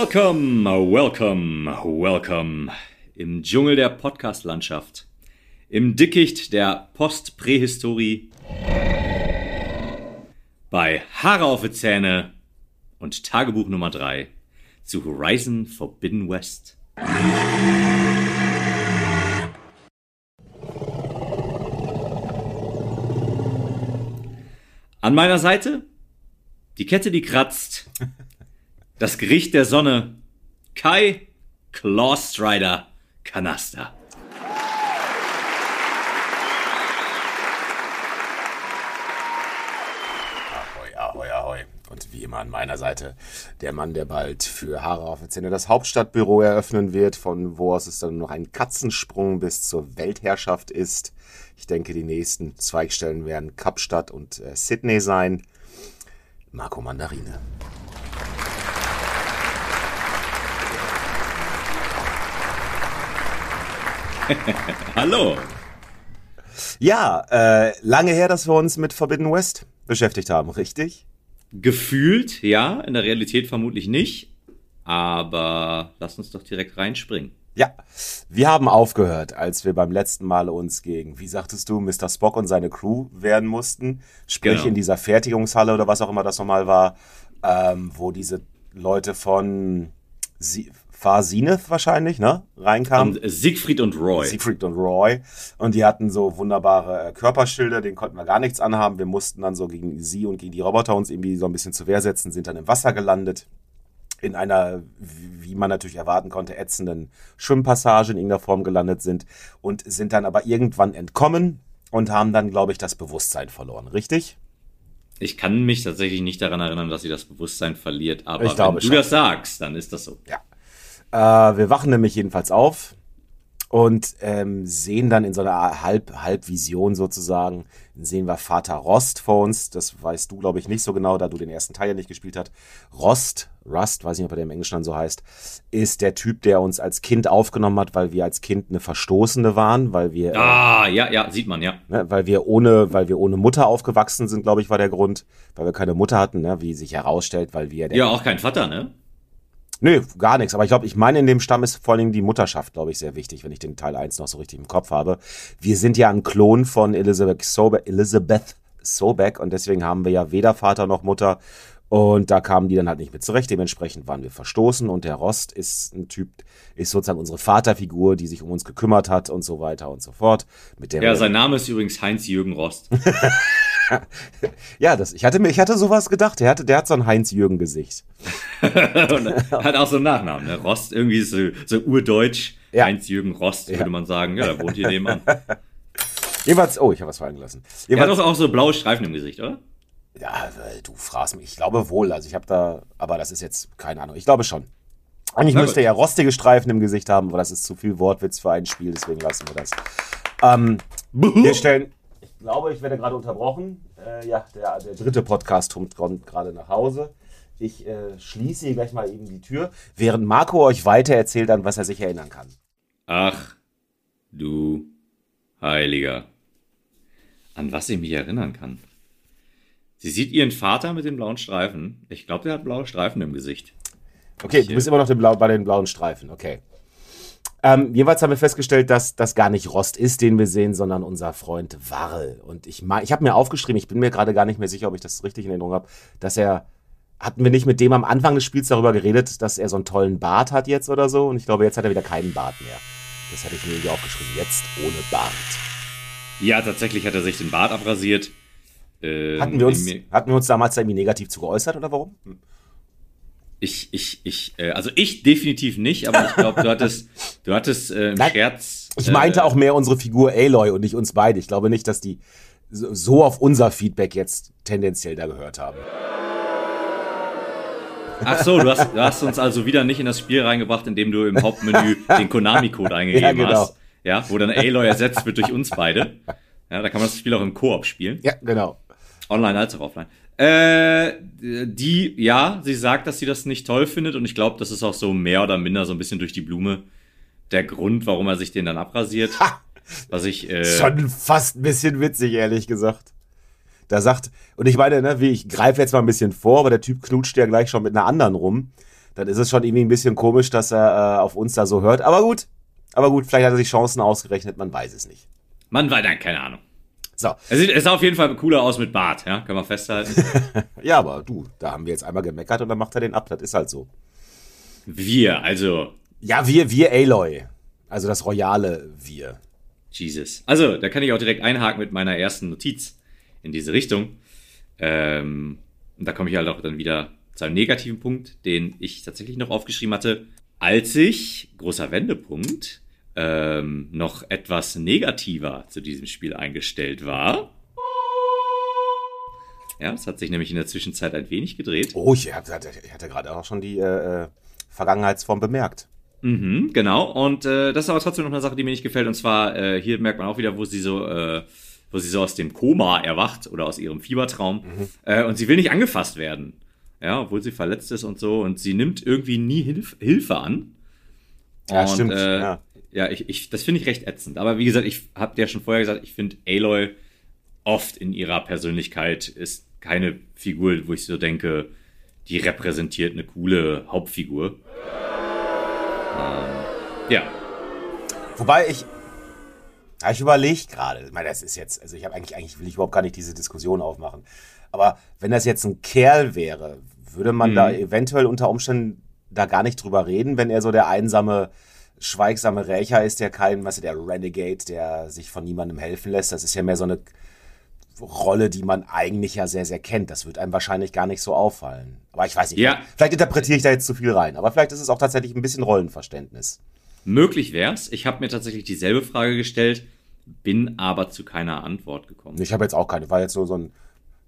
Welcome, welcome, welcome. Im Dschungel der Podcast-Landschaft. Im Dickicht der Postprähistorie. Bei Haare auf die Zähne und Tagebuch Nummer 3 zu Horizon Forbidden West. An meiner Seite die Kette, die kratzt. Das Gericht der Sonne. Kai Clawstrider Kanaster. Ahoi, ahoi, ahoi. Und wie immer an meiner Seite der Mann, der bald für Haare auf der Zähne das Hauptstadtbüro eröffnen wird, von wo aus es dann noch ein Katzensprung bis zur Weltherrschaft ist. Ich denke, die nächsten Zweigstellen werden Kapstadt und äh, Sydney sein. Marco Mandarine. Hallo. Ja, äh, lange her, dass wir uns mit Forbidden West beschäftigt haben, richtig? Gefühlt, ja, in der Realität vermutlich nicht. Aber lass uns doch direkt reinspringen. Ja, wir haben aufgehört, als wir beim letzten Mal uns gegen, wie sagtest du, Mr. Spock und seine Crew wehren mussten. Sprich Genau. in dieser Fertigungshalle oder was auch immer das nochmal war, ähm, wo diese Leute von Sie Farsineth wahrscheinlich, ne, reinkamen. Und Siegfried und Roy. Siegfried und Roy. Und die hatten so wunderbare äh, Körperschilder, denen konnten wir gar nichts anhaben. Wir mussten dann so gegen sie und gegen die Roboter uns irgendwie so ein bisschen zur Wehr setzen, sind dann im Wasser gelandet. In einer, wie man natürlich erwarten konnte, ätzenden Schwimmpassage in irgendeiner Form gelandet sind und sind dann aber irgendwann entkommen und haben dann, glaube ich, das Bewusstsein verloren, richtig? Ich kann mich tatsächlich nicht daran erinnern, dass sie das Bewusstsein verliert, aber wenn du schon. das sagst, dann ist das so. Ja. Äh, wir wachen nämlich jedenfalls auf und ähm, sehen dann in so einer Halb Halbvision sozusagen, sehen wir Vater Rost vor uns. Das weißt du, glaube ich, nicht so genau, da du den ersten Teil ja nicht gespielt hast. Rost, Rust, weiß nicht, ob er im Englischen dann so heißt, ist der Typ, der uns als Kind aufgenommen hat, weil wir als Kind eine Verstoßene waren, weil wir, äh, Ah, ja, ja, sieht man, ja. ne, weil wir ohne, weil wir ohne Mutter aufgewachsen sind, glaube ich, war der Grund, weil wir keine Mutter hatten, ne, wie sich herausstellt, weil wir Ja, auch kein Vater, ne? Nö, gar nichts. Aber ich glaube, ich meine, in dem Stamm ist vor allen Dingen die Mutterschaft, glaube ich, sehr wichtig, wenn ich den Teil 1 noch so richtig im Kopf habe. Wir sind ja ein Klon von Elizabeth Sobeck, Elizabeth Sobeck und deswegen haben wir ja weder Vater noch Mutter. Und da kamen die dann halt nicht mit zurecht. Dementsprechend waren wir verstoßen und der Rost ist ein Typ, ist sozusagen unsere Vaterfigur, die sich um uns gekümmert hat und so weiter und so fort. Mit der Ja, sein Name ist übrigens Heinz-Jürgen Rost. ja, das, ich hatte mir, ich hatte sowas gedacht. Der hatte, der hat so ein Heinz-Jürgen-Gesicht. Hat auch so einen Nachnamen, ne? Rost, irgendwie so, so urdeutsch. Ja. Heinz-Jürgen Rost, Ja. würde man sagen. Ja, der wohnt hier nebenan. Jedenfalls, oh, ich habe was fallen gelassen. Er hat auch so blaue Streifen im Gesicht, oder? Ja, äh, du fragst mich. Ich glaube wohl. Also ich habe da, aber das ist jetzt keine Ahnung. Ich glaube schon. Eigentlich Na müsste er ja rostige Streifen im Gesicht haben, aber das ist zu viel Wortwitz für ein Spiel, deswegen lassen wir das. Ähm, wir stellen. Ich glaube, ich werde gerade unterbrochen. Äh, ja, der, der dritte Podcast kommt, kommt gerade nach Hause. Ich äh, schließe hier gleich mal eben die Tür, während Marco euch weiter erzählt, an was er sich erinnern kann. Ach, du Heiliger. An was ich mich erinnern kann. Sie sieht ihren Vater mit den blauen Streifen. Ich glaube, der hat blaue Streifen im Gesicht. Okay, du bist immer noch Blau, bei den blauen Streifen, okay. Ähm, jeweils haben wir festgestellt, dass das gar nicht Rost ist, den wir sehen, sondern unser Freund Warl. Und ich, ich habe mir aufgeschrieben, ich bin mir gerade gar nicht mehr sicher, ob ich das richtig in Erinnerung habe, dass er, hatten wir nicht mit dem am Anfang des Spiels darüber geredet, dass er so einen tollen Bart hat jetzt oder so? Und ich glaube, jetzt hat er wieder keinen Bart mehr. Das hatte ich mir irgendwie aufgeschrieben, jetzt ohne Bart. Ja, tatsächlich hat er sich den Bart abrasiert. Ähm, Hatten wir uns, mir- hatten wir uns damals da irgendwie negativ zu geäußert oder warum? Hm. Ich, ich, ich, äh, also ich definitiv nicht, aber ich glaube, du hattest, du hattest äh, im Nein, Scherz. Ich meinte äh, auch mehr unsere Figur Aloy und nicht uns beide. Ich glaube nicht, dass die so so auf unser Feedback jetzt tendenziell da gehört haben. Ach so, du hast, du hast uns also wieder nicht in das Spiel reingebracht, indem du im Hauptmenü den Konami-Code eingegeben Ja, genau. hast. Ja, wo dann Aloy ersetzt wird durch uns beide. Ja, da kann man das Spiel auch im Koop spielen. Ja, genau. Online als auch offline. Äh, die, ja, sie sagt, dass sie das nicht toll findet und ich glaube, das ist auch so mehr oder minder so ein bisschen durch die Blume der Grund, warum er sich den dann abrasiert. Ha! Was ich, äh, Schon fast ein bisschen witzig, ehrlich gesagt. Da sagt, und ich meine, ne, wie ich greife jetzt mal ein bisschen vor, aber der Typ knutscht ja gleich schon mit einer anderen rum. dann ist es schon irgendwie ein bisschen komisch, dass er äh, auf uns da so hört. Aber gut, aber gut, vielleicht hat er sich Chancen ausgerechnet, man weiß es nicht. Man weiß, nein, keine Ahnung. So. Es sieht, es sah auf jeden Fall cooler aus mit Bart, ja, kann man festhalten. ja, aber du, da haben wir jetzt einmal gemeckert und dann macht er den ab, das ist halt so. Wir, also. Ja, wir, wir Aloy. Also das royale Wir. Jesus. Also, da kann ich auch direkt einhaken mit meiner ersten Notiz in diese Richtung. Ähm, und da komme ich halt auch dann wieder zu einem negativen Punkt, den ich tatsächlich noch aufgeschrieben hatte. Als ich, großer Wendepunkt, ähm, noch etwas negativer zu diesem Spiel eingestellt war. Ja, es hat sich nämlich in der Zwischenzeit ein wenig gedreht. Oh, ich hatte, ich hatte gerade auch schon die äh, äh, Vergangenheitsform bemerkt. Mhm, genau. Und äh, das ist aber trotzdem noch eine Sache, die mir nicht gefällt. Und zwar, äh, hier merkt man auch wieder, wo sie so, äh, wo sie so aus dem Koma erwacht oder aus ihrem Fiebertraum. Mhm. Äh, und sie will nicht angefasst werden. Ja, obwohl sie verletzt ist und so. Und sie nimmt irgendwie nie Hilf Hilfe an. Ja, und, stimmt. Äh, ja. Ja, ich, ich, das finde ich recht ätzend. Aber wie gesagt, ich habe ja schon vorher gesagt, ich finde Aloy oft in ihrer Persönlichkeit ist keine Figur, wo ich so denke, die repräsentiert eine coole Hauptfigur. Ähm, ja. Wobei ich. Ich überlege gerade. Ich meine, das ist jetzt. Also, ich habe eigentlich, eigentlich will ich überhaupt gar nicht diese Diskussion aufmachen. Aber wenn das jetzt ein Kerl wäre, würde man Mhm. da eventuell unter Umständen da gar nicht drüber reden, wenn er so der einsame, schweigsame Rächer ist, der kein, weißt du, der Renegade, der sich von niemandem helfen lässt. Das ist ja mehr so eine Rolle, die man eigentlich ja sehr, sehr kennt. Das wird einem wahrscheinlich gar nicht so auffallen. Aber ich weiß nicht. Ja. Vielleicht interpretiere ich da jetzt zu viel rein. Aber vielleicht ist es auch tatsächlich ein bisschen Rollenverständnis. Möglich wär's. Ich habe mir tatsächlich dieselbe Frage gestellt, bin aber zu keiner Antwort gekommen. Ich habe jetzt auch keine, war jetzt nur so ein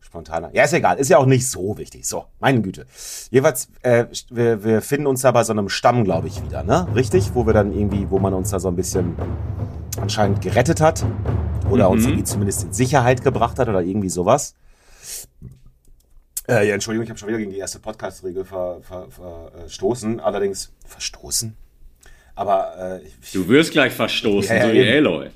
spontaner. Ja, ist egal, ist ja auch nicht so wichtig. So, meine Güte. Jeweils, äh, wir, wir finden uns da bei so einem Stamm, glaube ich, wieder, ne? Richtig? Wo wir dann irgendwie, wo man uns da so ein bisschen anscheinend gerettet hat. Oder Mhm. uns irgendwie zumindest in Sicherheit gebracht hat oder irgendwie sowas. Äh, ja, Entschuldigung, ich habe schon wieder gegen die erste Podcast-Regel ver, ver, verstoßen. Allerdings, verstoßen? Aber äh, ich, Du wirst gleich verstoßen, Ja, ja, so wie. Aloy.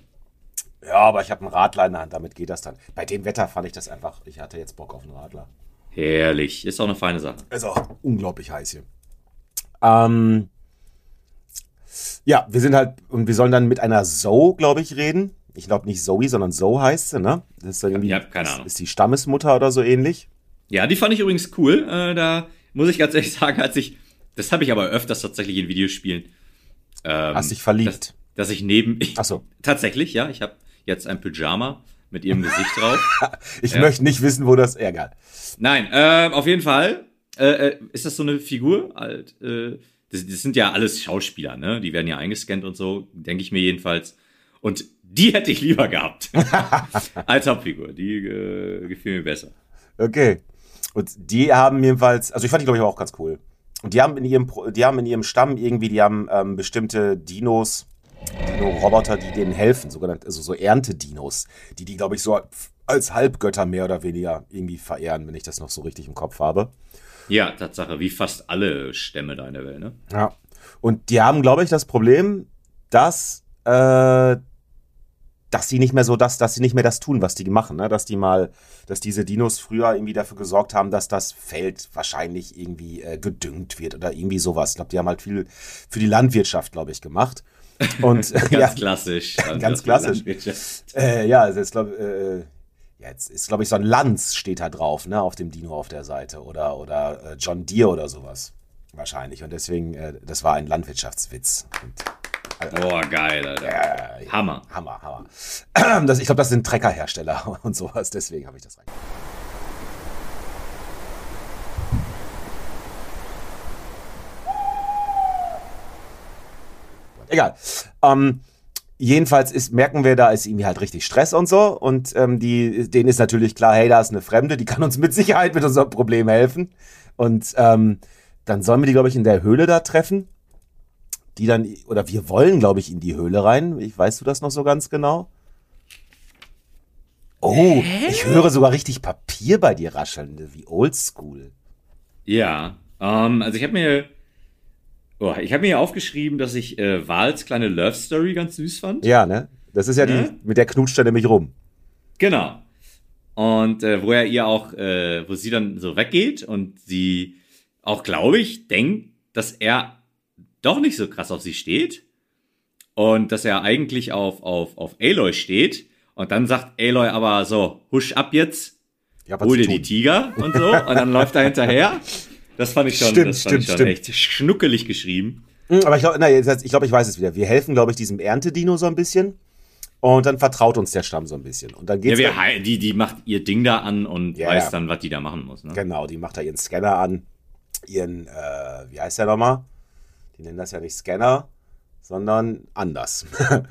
Ja, aber ich habe einen Radler in der Hand, damit geht das dann. Bei dem Wetter fand ich das einfach, ich hatte jetzt Bock auf einen Radler. Herrlich. Ist auch eine feine Sache. Ist auch unglaublich heiß hier. Ähm, ja, wir sind halt, und wir sollen dann mit einer Zoe, glaube ich, reden. Ich glaube nicht Zoe, sondern Zoe heißt sie, ne? Das ist dann irgendwie, Ja, keine Ahnung. Ist die Stammesmutter oder so ähnlich. Ja, die fand ich übrigens cool. Äh, da muss ich ganz ehrlich sagen, als ich, das habe ich aber öfters tatsächlich in Videospielen. Ähm, Hast dich verliebt. Dass, dass ich neben, ich, Ach so. tatsächlich, ja, ich habe jetzt ein Pyjama mit ihrem Gesicht drauf. Ich Ja. möchte nicht wissen, wo das, egal. Nein, ähm, auf jeden Fall äh, äh, ist das so eine Figur halt. Äh, das, das sind ja alles Schauspieler, ne? Die werden ja eingescannt und so, denke ich mir jedenfalls. Und die hätte ich lieber gehabt als Hauptfigur. Die äh, gefiel mir besser. Okay. Und die haben jedenfalls, also ich fand die, glaube ich, auch ganz cool. Und die haben in ihrem, die haben in ihrem Stamm irgendwie, die haben ähm, bestimmte Dinos, Dino-Roboter, die denen helfen, sogenannte, also so Ernte-Dinos, die die, glaube ich, so als Halbgötter mehr oder weniger irgendwie verehren, wenn ich das noch so richtig im Kopf habe. Ja, Tatsache, wie fast alle Stämme da in der Welt, ne? Ja. Und die haben, glaube ich, das Problem, dass, äh, dass sie nicht mehr so das, dass sie nicht mehr das tun, was die machen, ne? Dass die mal, dass diese Dinos früher irgendwie dafür gesorgt haben, dass das Feld wahrscheinlich irgendwie äh, gedüngt wird oder irgendwie sowas. Ich glaube, die haben halt viel für die Landwirtschaft, glaube ich, gemacht. Und Ganz ja, klassisch. Ganz klassisch. äh, ja, also jetzt glaube äh, ja, jetzt ist glaube ich so ein Lanz steht da drauf, ne, auf dem Dino auf der Seite oder oder äh, John Deere oder sowas wahrscheinlich und deswegen äh, das war ein Landwirtschaftswitz. Und, Boah, geil, Alter. äh, Hammer. Hammer, Hammer. Das, ich glaube, das sind Treckerhersteller und sowas, deswegen habe ich das rein. Egal. Ähm, jedenfalls ist, merken wir, da ist irgendwie halt richtig Stress und so. Und ähm, die, denen ist natürlich klar, hey, da ist eine Fremde, die kann uns mit Sicherheit mit unserem Problem helfen. Und ähm, dann sollen wir die, glaube ich, in der Höhle da treffen. Die dann, oder wir wollen, glaube ich, in die Höhle rein. Ich, weißt du das noch so ganz genau? Oh, ich höre sogar richtig Papier bei dir rascheln, wie oldschool. Ja, ähm, also ich habe mir, oh, ich habe mir hier aufgeschrieben, dass ich äh, Wals kleine Love Story ganz süß fand. Ja, ne? Das ist ja Ne? die, mit der knutscht er nämlich rum. Genau. Und äh, wo er ihr auch, äh, wo sie dann so weggeht und sie auch, glaube ich, denkt, dass er doch nicht so krass auf sie steht und dass er eigentlich auf, auf, auf Aloy steht. Und dann sagt Aloy aber so, husch ab jetzt, Ja, hol dir die. Tiger und so. Und dann läuft er hinterher. Das fand ich schon, Stimmt, das stimmt, schon stimmt. echt schnuckelig geschrieben. Hm, Aber ich glaube, ich, glaub, ich weiß es wieder. Wir helfen, glaube ich, diesem Erntedino so ein bisschen. Und dann vertraut uns der Stamm so ein bisschen. Und dann Ja, geht's wir, dann, hei- die, die macht ihr Ding da an und Ja, weiß ja. dann, was die da machen muss. Ne? Genau, die macht da ihren Scanner an. Ihren, äh, wie heißt der nochmal? Die nennen das ja nicht Scanner, sondern anders.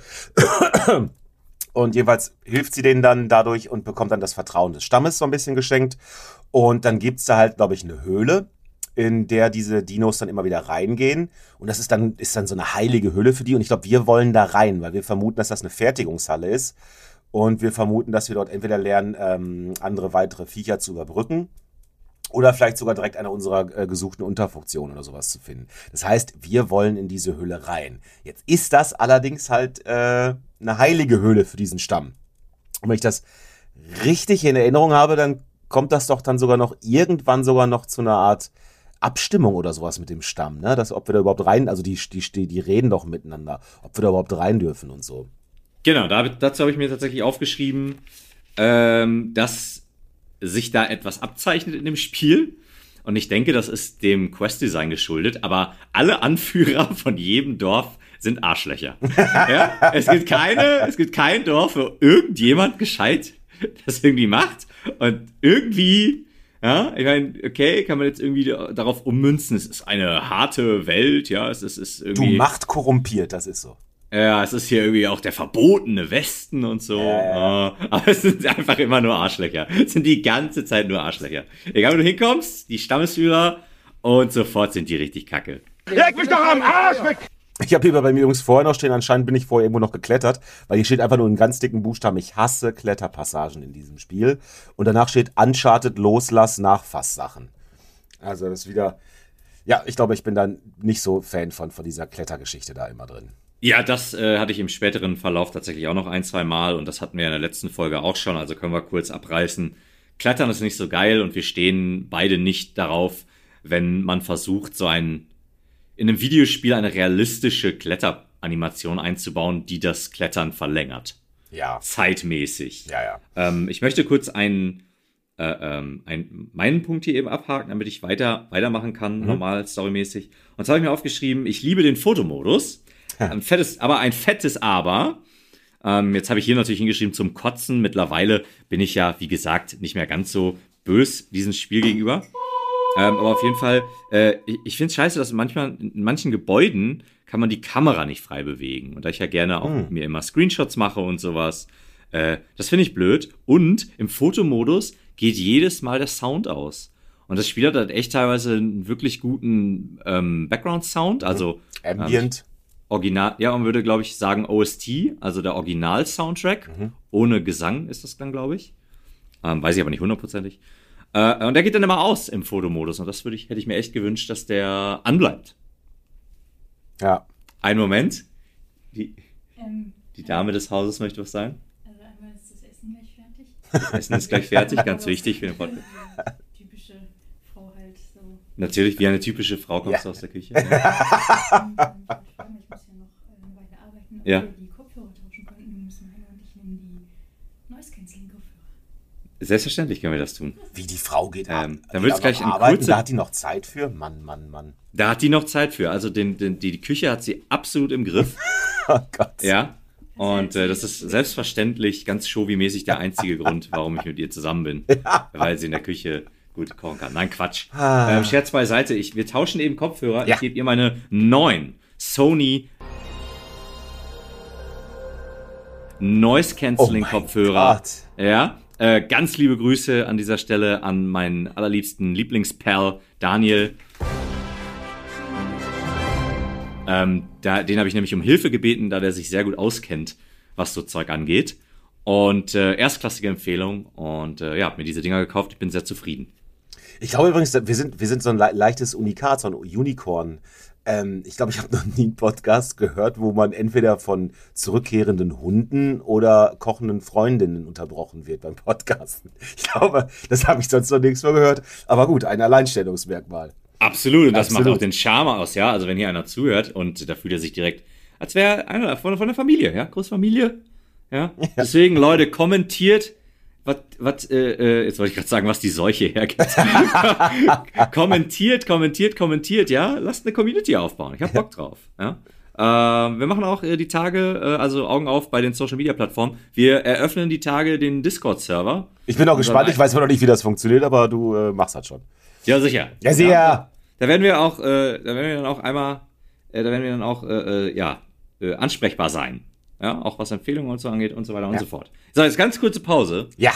und jedenfalls hilft sie denen dann dadurch und bekommt dann das Vertrauen des Stammes so ein bisschen geschenkt. Und dann gibt's da halt, glaube ich, eine Höhle, in der diese Dinos dann immer wieder reingehen. Und das ist dann, ist dann so eine heilige Höhle für die. Und ich glaube, wir wollen da rein, weil wir vermuten, dass das eine Fertigungshalle ist. Und wir vermuten, dass wir dort entweder lernen, ähm, andere weitere Viecher zu überbrücken oder vielleicht sogar direkt eine unserer äh, gesuchten Unterfunktionen oder sowas zu finden. Das heißt, wir wollen in diese Höhle rein. Jetzt ist das allerdings halt äh, eine heilige Höhle für diesen Stamm. Und wenn ich das richtig in Erinnerung habe, dann kommt das doch dann sogar noch irgendwann sogar noch zu einer Art Abstimmung oder sowas mit dem Stamm, ne? Dass, ob wir da überhaupt rein, also die, die, die, reden doch miteinander, ob wir da überhaupt rein dürfen und so. Genau, da, dazu habe ich mir tatsächlich aufgeschrieben, ähm, dass sich da etwas abzeichnet in dem Spiel. Und ich denke, das ist dem Quest-Design geschuldet, aber alle Anführer von jedem Dorf sind Arschlöcher. ja? Es gibt keine, es gibt kein Dorf, wo irgendjemand gescheit das irgendwie macht und irgendwie, ja, ich meine, okay, kann man jetzt irgendwie darauf ummünzen, es ist eine harte Welt, ja, es ist, es ist Du irgendwie. Macht korrumpiert, das ist so. Ja, es ist hier irgendwie auch der verbotene Westen und so. Ah, Aber es sind einfach immer nur Arschlöcher. Es sind die ganze Zeit nur Arschlöcher. Egal, wo du hinkommst, die Stammesführer und sofort sind die richtig kacke. Leg mich doch am Arsch weg! Ich habe hier bei mir übrigens vorher noch stehen, anscheinend bin ich vorher irgendwo noch geklettert, weil hier steht einfach nur in ganz dicken Buchstaben, ich hasse Kletterpassagen in diesem Spiel. Und danach steht Uncharted Loslass Nachfasssachen. Also das ist wieder, ja, ich glaube, ich bin dann nicht so Fan von, von dieser Klettergeschichte da immer drin. Ja, das äh, hatte ich im späteren Verlauf tatsächlich auch noch ein, zwei Mal und das hatten wir in der letzten Folge auch schon, also können wir kurz abreißen. Klettern ist nicht so geil und wir stehen beide nicht darauf, wenn man versucht, so ein in einem Videospiel eine realistische Kletteranimation einzubauen, die das Klettern verlängert. Ja, Zeitmäßig. ja, ja. Ähm, ich möchte kurz einen, äh, ähm, einen, meinen Punkt hier eben abhaken, damit ich weiter, weitermachen kann, normal, storymäßig. Und zwar habe ich mir aufgeschrieben, ich liebe den Fotomodus. Ein fettes, aber ein fettes Aber. Ähm, jetzt habe ich hier natürlich hingeschrieben zum Kotzen. Mittlerweile bin ich ja, wie gesagt, nicht mehr ganz so bös diesem Spiel gegenüber. Ähm, aber auf jeden Fall, äh, ich, ich finde es scheiße, dass manchmal in manchen Gebäuden kann man die Kamera nicht frei bewegen. Und da ich ja gerne auch mir immer Screenshots mache und sowas, äh, das finde ich blöd. Und im Fotomodus geht jedes Mal der Sound aus. Und das Spiel hat halt echt teilweise einen wirklich guten ähm, Background-Sound, also Ambient. Original, ja, man würde, glaube ich, sagen OST, also der Original-Soundtrack. Ohne Gesang ist das dann, glaube ich. Ähm, weiß ich aber nicht hundertprozentig. Äh, und der geht dann immer aus im Fotomodus. Und das würde ich, hätte ich mir echt gewünscht, dass der anbleibt. ja. Ein Moment. Die, Ähm, die Dame des Hauses möchte was sagen. also einmal ist das Essen gleich fertig. Das Essen ist gleich fertig, ganz wichtig für den Podcast. eine Typische Frau halt so. Natürlich, wie eine typische Frau kommst Ja. du aus der Küche. Ähm, ich muss ja noch eine Weile arbeiten, Ja. wir die Kopfhörer tauschen könnten. Wir müssen meine und ich nehmen die Noise Cancelling Kopfhörer. Selbstverständlich können wir das tun. Wie die Frau geht ab. Ähm, dann Die wird's auch gleich ein arbeiten, kurze- Da hat die noch Zeit für? Mann, Mann, Mann. Da hat die noch Zeit für. Also den, den, die, die Küche hat sie absolut im Griff. Oh Gott. Ja. Und äh, das ist selbstverständlich ganz showy-mäßig der einzige Grund, warum ich mit ihr zusammen bin. Weil sie in der Küche gut kochen kann. Nein, Quatsch. Ah. Ähm, Scherz beiseite. Ich, wir tauschen eben Kopfhörer. Ja. Ich gebe ihr meine neuen Sony Noise Cancelling Oh Kopfhörer. Gott. Ja. Äh, ganz liebe Grüße an dieser Stelle an meinen allerliebsten Lieblingsperl Daniel. Ähm, da, den habe ich nämlich um Hilfe gebeten, da der sich sehr gut auskennt, was so Zeug angeht. Und äh, erstklassige Empfehlung. Und äh, ja, hab mir diese Dinger gekauft. Ich bin sehr zufrieden. Ich glaube übrigens, wir sind, wir sind so ein le leichtes Unikat, so ein Unicorn. Ähm, ich glaube, ich habe noch nie einen Podcast gehört, wo man entweder von zurückkehrenden Hunden oder kochenden Freundinnen unterbrochen wird beim Podcasten. Ich glaube, das habe ich sonst noch nirgends mehr gehört. Aber gut, ein Alleinstellungsmerkmal. Absolut, und das Absolut. macht auch den Charme aus, ja. Also wenn hier einer zuhört und da fühlt er sich direkt, als wäre einer von, von der Familie, ja, Großfamilie. Ja. Deswegen, Leute, kommentiert, was, was, äh, äh, jetzt wollte ich gerade sagen, was die Seuche hergibt. kommentiert, kommentiert, kommentiert, ja. Lasst eine Community aufbauen. Ich hab Bock drauf. Ja. Ähm, wir machen auch äh, die Tage, äh, also Augen auf bei den Social Media Plattformen. Wir eröffnen die Tage den Discord-Server. Ich bin auch gespannt, ich weiß immer noch nicht, wie das funktioniert, aber du äh, machst das schon. Ja, sicher. Ja, sicher. Da werden wir auch, äh, da werden wir dann auch einmal, äh, da werden wir dann auch, äh, äh, ja, äh, ansprechbar sein. Ja, auch was Empfehlungen und so angeht und so weiter und Ja. so fort. So, jetzt ganz kurze Pause. Ja.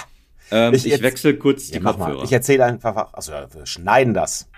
Ähm, Ich ich jetzt- wechsle kurz die ja. Kopfhörer. Ich erzähle einfach, also wir schneiden das.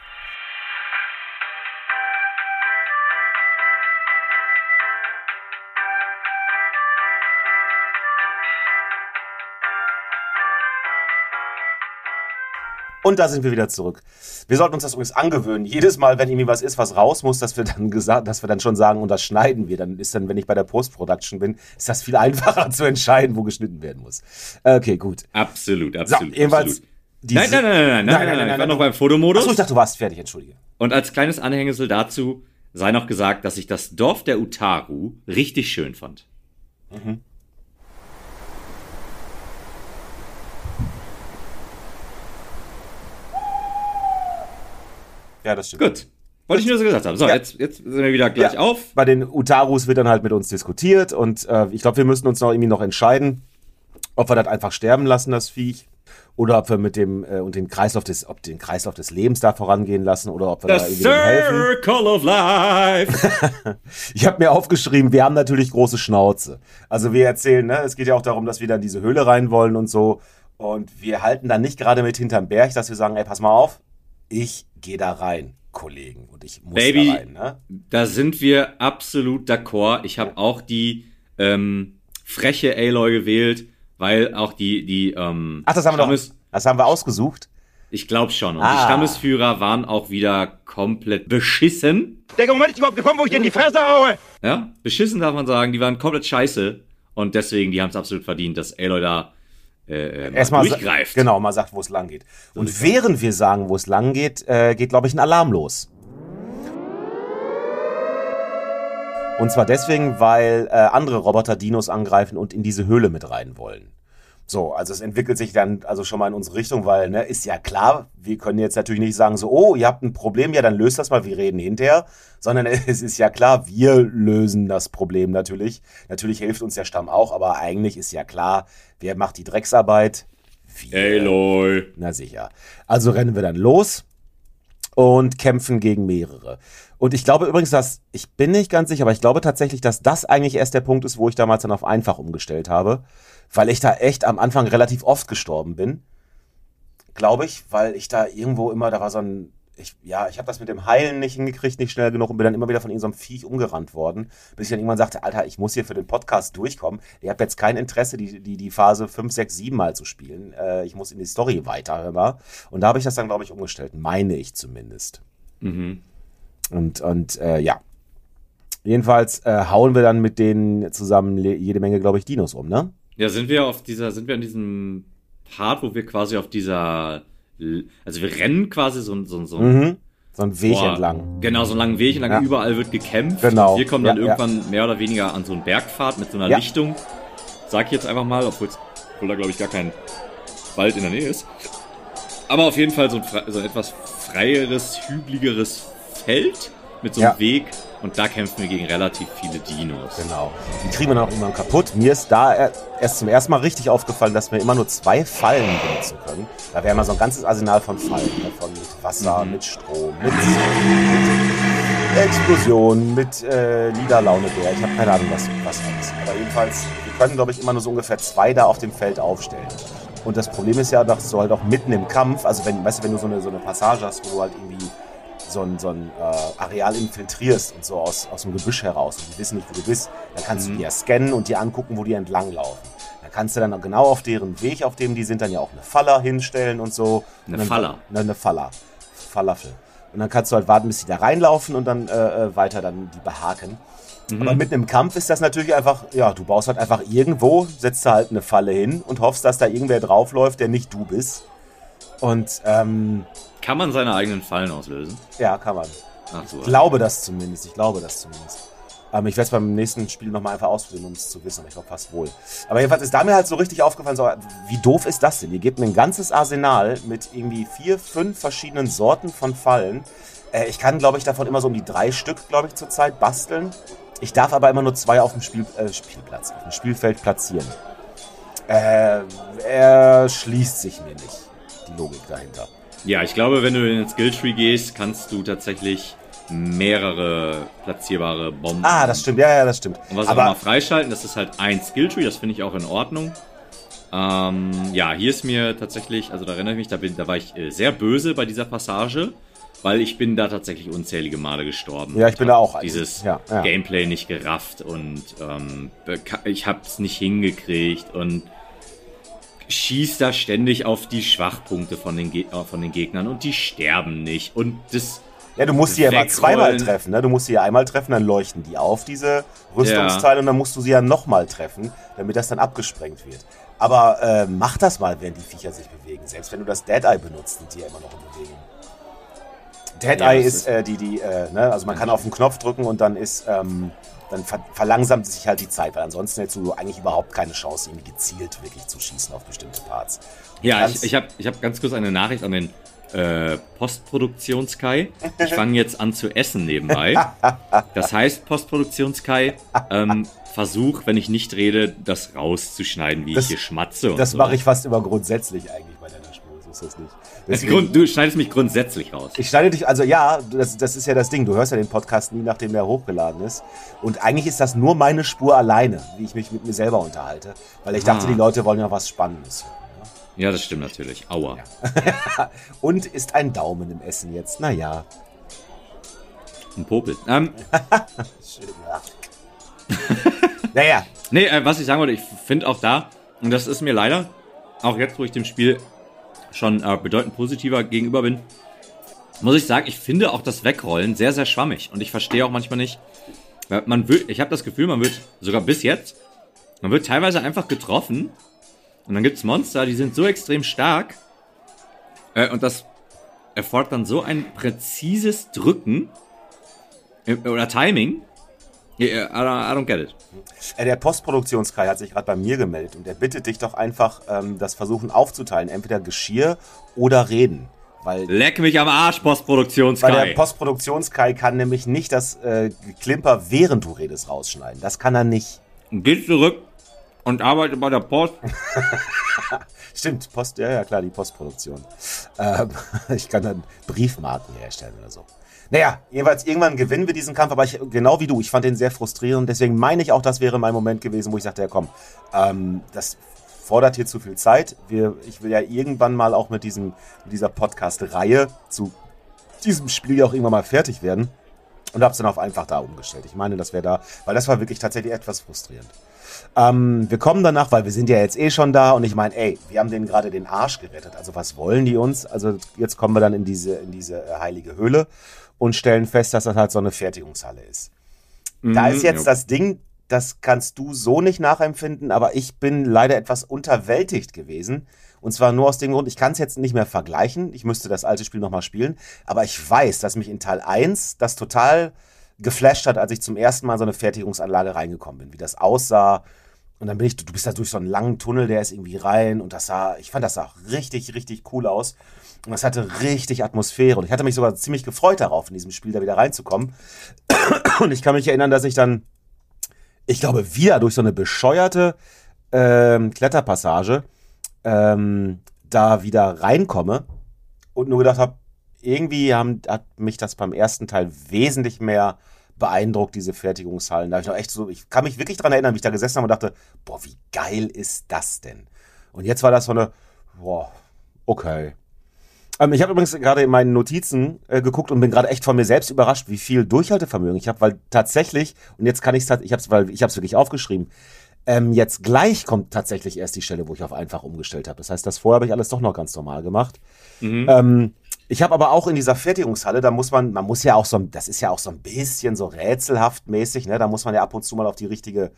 Und da sind wir wieder zurück. Wir sollten uns das übrigens angewöhnen. Jedes Mal, wenn irgendwie was ist, was raus muss, dass wir dann gesagt, dass wir dann schon sagen, und das schneiden wir. Dann ist dann, wenn ich bei der Post-Production bin, ist das viel einfacher zu entscheiden, wo geschnitten werden muss. Okay, gut. absolut, So, absolut. jedenfalls. absolut. diese- Nein, nein, nein, nein, nein, nein, nein, nein, Ich war noch beim Fotomodus. Achso, ich dachte, du warst fertig, entschuldige. Und als kleines Anhängsel dazu sei noch gesagt, dass ich das Dorf der Utaru richtig schön fand. Ja, das stimmt. Gut. Wollte ich nur so gesagt haben. So, Ja. jetzt, jetzt sind wir wieder gleich Ja. auf. Bei den Utarus wird dann halt mit uns diskutiert und äh, ich glaube, wir müssen uns noch irgendwie noch entscheiden, ob wir das einfach sterben lassen, das Viech, oder ob wir mit dem äh, und den Kreislauf des, ob den Kreislauf des Lebens da vorangehen lassen oder ob wir da The irgendwie dem helfen. Circle of Life. Ich habe mir aufgeschrieben, wir haben natürlich große Schnauze. Also wir erzählen, ne, es geht ja auch darum, dass wir da in diese Höhle rein wollen und so. Und wir halten dann nicht gerade mit hinterm Berg, dass wir sagen, ey, pass mal auf, ich gehe da rein, Kollegen. Und ich muss Baby. da rein, ne? Da sind wir absolut d'accord. Ich habe auch die ähm, freche Aloy gewählt, weil auch die, die ähm, Ach, das haben wir doch, Stammes- das haben wir ausgesucht. Ich glaube schon. Und Ah. die Stammesführer waren auch wieder komplett beschissen. Der Moment ist überhaupt gekommen, wo ich dir in die Fresse haue. Ja, beschissen darf man sagen. Die waren komplett scheiße. Und deswegen, die haben es absolut verdient, dass Aloy da äh, äh, mal Erstmal durchgreift. Genau, mal sagt, wo es lang geht. Und während wir sagen, wo es lang geht, äh, geht, glaube ich, ein Alarm los. Und zwar deswegen, weil äh, andere Roboter Dinos angreifen und in diese Höhle mit rein wollen. So, also es entwickelt sich dann also schon mal in unsere Richtung, weil, ne, ist ja klar, wir können jetzt natürlich nicht sagen so, oh, ihr habt ein Problem, ja, dann löst das mal, wir reden hinterher, sondern es ist ja klar, wir lösen das Problem natürlich. Natürlich hilft uns der Stamm auch, aber eigentlich ist ja klar, wer macht die Drecksarbeit? Wir. Aloy. Na sicher. Also rennen wir dann los und kämpfen gegen mehrere. Und ich glaube übrigens, dass, ich bin nicht ganz sicher, aber ich glaube tatsächlich, dass das eigentlich erst der Punkt ist, wo ich damals dann auf einfach umgestellt habe, weil ich da echt am Anfang relativ oft gestorben bin. Glaube ich, weil ich da irgendwo immer, da war so ein, ich, ja, ich habe das mit dem Heilen nicht hingekriegt, nicht schnell genug und bin dann immer wieder von irgendeinem Viech umgerannt worden, bis ich dann irgendwann sagte, Alter, ich muss hier für den Podcast durchkommen. Ich habe jetzt kein Interesse, die, die, die Phase 5, 6, 7 mal zu spielen. Äh, ich muss in die Story weiter, mal. Und da habe ich das dann, glaube ich, umgestellt. Meine ich zumindest. Mhm. Und, und äh, ja. Jedenfalls äh, hauen wir dann mit denen zusammen jede Menge, glaube ich, Dinos um, ne? Ja, sind wir auf dieser, sind wir an diesem Part, wo wir quasi auf dieser, also wir rennen quasi so, so, so Mhm. So ein Weg Boah, entlang. Genau, so einen langen Weg entlang, Ja. überall wird gekämpft. Genau. Wir kommen dann Ja, ja. irgendwann mehr oder weniger an so einen Bergpfad mit so einer Ja. Lichtung. Sag ich jetzt einfach mal, obwohl da glaube ich gar kein Wald in der Nähe ist. Aber auf jeden Fall so ein, so ein etwas freieres, hügeligeres Feld mit so einem Ja. Weg. Und da kämpfen wir gegen relativ viele Dinos. Genau. Die kriegen wir dann auch irgendwann kaputt. Mir ist da er- erst zum ersten Mal richtig aufgefallen, dass wir immer nur zwei Fallen benutzen können. Da wäre immer so ein ganzes Arsenal von Fallen. Ne? Von mit Wasser, Mhm. mit Strom, mit, mit Explosion, mit äh, Liederlaunebär. Ich habe keine Ahnung, was, was alles. Aber jedenfalls, wir können, glaube ich, immer nur so ungefähr zwei da auf dem Feld aufstellen. Und das Problem ist ja, dass du halt auch mitten im Kampf, also wenn, weißt du, wenn du so eine, so eine Passage hast, wo du halt irgendwie so ein, so ein äh, Areal infiltrierst und so aus, aus dem Gebüsch heraus und die wissen nicht, wo du bist, dann kannst du die ja scannen und dir angucken, wo die entlang laufen. Dann kannst du dann genau auf deren Weg, auf dem die sind, dann ja auch eine Faller hinstellen und so. Eine und dann, Faller? Ne, eine Faller. Falafel. Und dann kannst du halt warten, bis die da reinlaufen und dann äh, äh, weiter dann die behaken. Aber mitten im Kampf ist das natürlich einfach, ja, du baust halt einfach irgendwo, setzt da halt eine Falle hin und hoffst, dass da irgendwer draufläuft, der nicht du bist. Und ähm, Kann man seine eigenen Fallen auslösen? Ja, kann man. Ach so. Ich glaube das zumindest. Ich glaube das zumindest. Ähm, ich werde es beim nächsten Spiel nochmal einfach ausprobieren, um es zu wissen. Aber ich glaube fast wohl. Aber jedenfalls ist da mir halt so richtig aufgefallen, so, wie doof ist das denn? Ihr gebt mir ein ganzes Arsenal mit irgendwie vier, fünf verschiedenen Sorten von Fallen. Äh, ich kann, glaube ich, davon immer so um die drei Stück, glaube ich, zurzeit basteln. Ich darf aber immer nur zwei auf dem Spiel, äh, Spielplatz, auf dem Spielfeld platzieren. Äh, er schließt sich mir nicht, Logik dahinter. Ja, ich glaube, wenn du in den Skilltree gehst, kannst du tatsächlich mehrere platzierbare Bomben. Ah, das stimmt, ja, ja, das stimmt. Und was auch aber immer freischalten, das ist halt ein Skilltree, das finde ich auch in Ordnung. Ähm, ja, hier ist mir tatsächlich, also da erinnere ich mich, da, bin, da war ich äh, sehr böse bei dieser Passage, weil ich bin da tatsächlich unzählige Male gestorben. Ja, ich bin da auch Dieses ja, ja. Gameplay nicht gerafft und ähm, ich habe es nicht hingekriegt und schieß da ständig auf die Schwachpunkte von den, Ge äh, von den Gegnern und die sterben nicht und das Ja, du musst sie ja immer zweimal treffen. Ne? Du musst sie ja einmal treffen, dann leuchten die auf, diese Rüstungsteile, und dann musst du sie ja nochmal treffen, damit das dann abgesprengt wird. Aber äh, mach das mal, während die Viecher sich bewegen. Selbst wenn du das Dead Eye benutzt, sind die ja immer noch in Bewegung. Dead Ja, Eye das ist äh, die, die, äh, ne? also man kann auf den Knopf drücken und dann ist, ähm, dann ver verlangsamt sich halt die Zeit, weil ansonsten hättest du eigentlich überhaupt keine Chance, irgendwie gezielt wirklich zu schießen auf bestimmte Parts. Ja, Ganz- ich, ich habe ich hab ganz kurz eine Nachricht an den äh, Postproduktions-Kai. Ich fange jetzt an zu essen nebenbei. Das heißt, Postproduktions-Kai, ähm, versuch, wenn ich nicht rede, das rauszuschneiden, wie Das- ich hier schmatze. Das so. mache ich fast immer grundsätzlich eigentlich bei deiner Spur, so ist das nicht. Deswegen- Grund, du schneidest mich grundsätzlich raus. Ich schneide dich, also ja, das, das ist ja das Ding. Du hörst ja den Podcast nie, nachdem der hochgeladen ist. Und eigentlich ist das nur meine Spur alleine, wie ich mich mit mir selber unterhalte. Weil ich dachte, Ah. die Leute wollen ja was Spannendes hören. Ne? Ja, das stimmt natürlich. Aua. Und ist ein Daumen im Essen jetzt? Naja. Ein Popel. Ähm, naja, nee, äh, was ich sagen wollte, ich finde auch da, und das ist mir leider, auch jetzt, wo ich dem Spiel schon äh, bedeutend positiver gegenüber bin, muss ich sagen, ich finde auch das Wegrollen sehr, sehr schwammig. Und ich verstehe auch manchmal nicht, weil man wird, ich habe das Gefühl, man wird, sogar bis jetzt, man wird teilweise einfach getroffen. Und dann gibt's Monster, die sind so extrem stark. Äh, und das erfordert dann so ein präzises Drücken äh, oder Timing. Yeah, I, don't, get it. äh, der Postproduktionskai hat sich gerade bei mir gemeldet und der bittet dich doch einfach, ähm, das versuchen aufzuteilen. Entweder Geschirr oder Reden. Weil Leck mich am Arsch, Weil der Postproduktionskai. Postproduktionskai kann nämlich nicht das äh, Klimper, während du redest, rausschneiden. Das kann er nicht. Geh zurück und arbeite bei der Post. Stimmt, Post, ja, ja klar, die Postproduktion. Ähm, ich kann dann Briefmarken herstellen oder so. Naja, jedenfalls irgendwann gewinnen wir diesen Kampf, aber ich, genau wie du, ich fand den sehr frustrierend. Deswegen meine ich auch, das wäre mein Moment gewesen, wo ich sagte, ja komm, ähm, das fordert hier zu viel Zeit. Wir, ich will ja irgendwann mal auch mit, diesem, mit dieser Podcast-Reihe zu diesem Spiel ja auch irgendwann mal fertig werden. Und hab's dann auf einfach da umgestellt. Ich meine, das wäre da, weil das war wirklich tatsächlich etwas frustrierend. Ähm, wir kommen danach, weil wir sind ja jetzt eh schon da und ich meine, ey, wir haben denen gerade den Arsch gerettet. Also was wollen die uns? Also jetzt kommen wir dann in diese, in diese äh, heilige Höhle und stellen fest, dass das halt so eine Fertigungshalle ist. Da ist jetzt ja. das Ding, das kannst du so nicht nachempfinden, aber ich bin leider etwas unterwältigt gewesen. Und zwar nur aus dem Grund, ich kann es jetzt nicht mehr vergleichen. Ich müsste das alte Spiel nochmal spielen. Aber ich weiß, dass mich in Teil 1 das total geflasht hat, als ich zum ersten Mal in so eine Fertigungsanlage reingekommen bin. Wie das aussah. Und dann bin ich, du bist da durch so einen langen Tunnel, der ist irgendwie rein. Und das sah, ich fand das sah richtig, richtig cool aus. Und das hatte richtig Atmosphäre. Und ich hatte mich sogar ziemlich gefreut darauf, in diesem Spiel da wieder reinzukommen. Und ich kann mich erinnern, dass ich dann, ich glaube, wieder durch so eine bescheuerte ähm, Kletterpassage ähm, da wieder reinkomme und nur gedacht habe, irgendwie haben, hat mich das beim ersten Teil wesentlich mehr beeindruckt, diese Fertigungshallen. Da hab ich noch echt so, ich kann mich wirklich dran erinnern, wie ich da gesessen habe und dachte, boah, wie geil ist das denn? Und jetzt war das so eine, boah, okay. Ähm, ich habe übrigens gerade in meinen Notizen äh, geguckt und bin gerade echt von mir selbst überrascht, wie viel Durchhaltevermögen ich habe, weil tatsächlich, und jetzt kann ich es, ich habe es, weil ich habe es wirklich aufgeschrieben, ähm, jetzt gleich kommt tatsächlich erst die Stelle, wo ich auf einfach umgestellt habe. Das heißt, das vorher habe ich alles doch noch ganz normal gemacht. Ähm, ich habe aber auch in dieser Fertigungshalle, da muss man, man muss ja auch so, das ist ja auch so ein bisschen so rätselhaft mäßig, ne? Da muss man ja ab und zu mal auf die richtige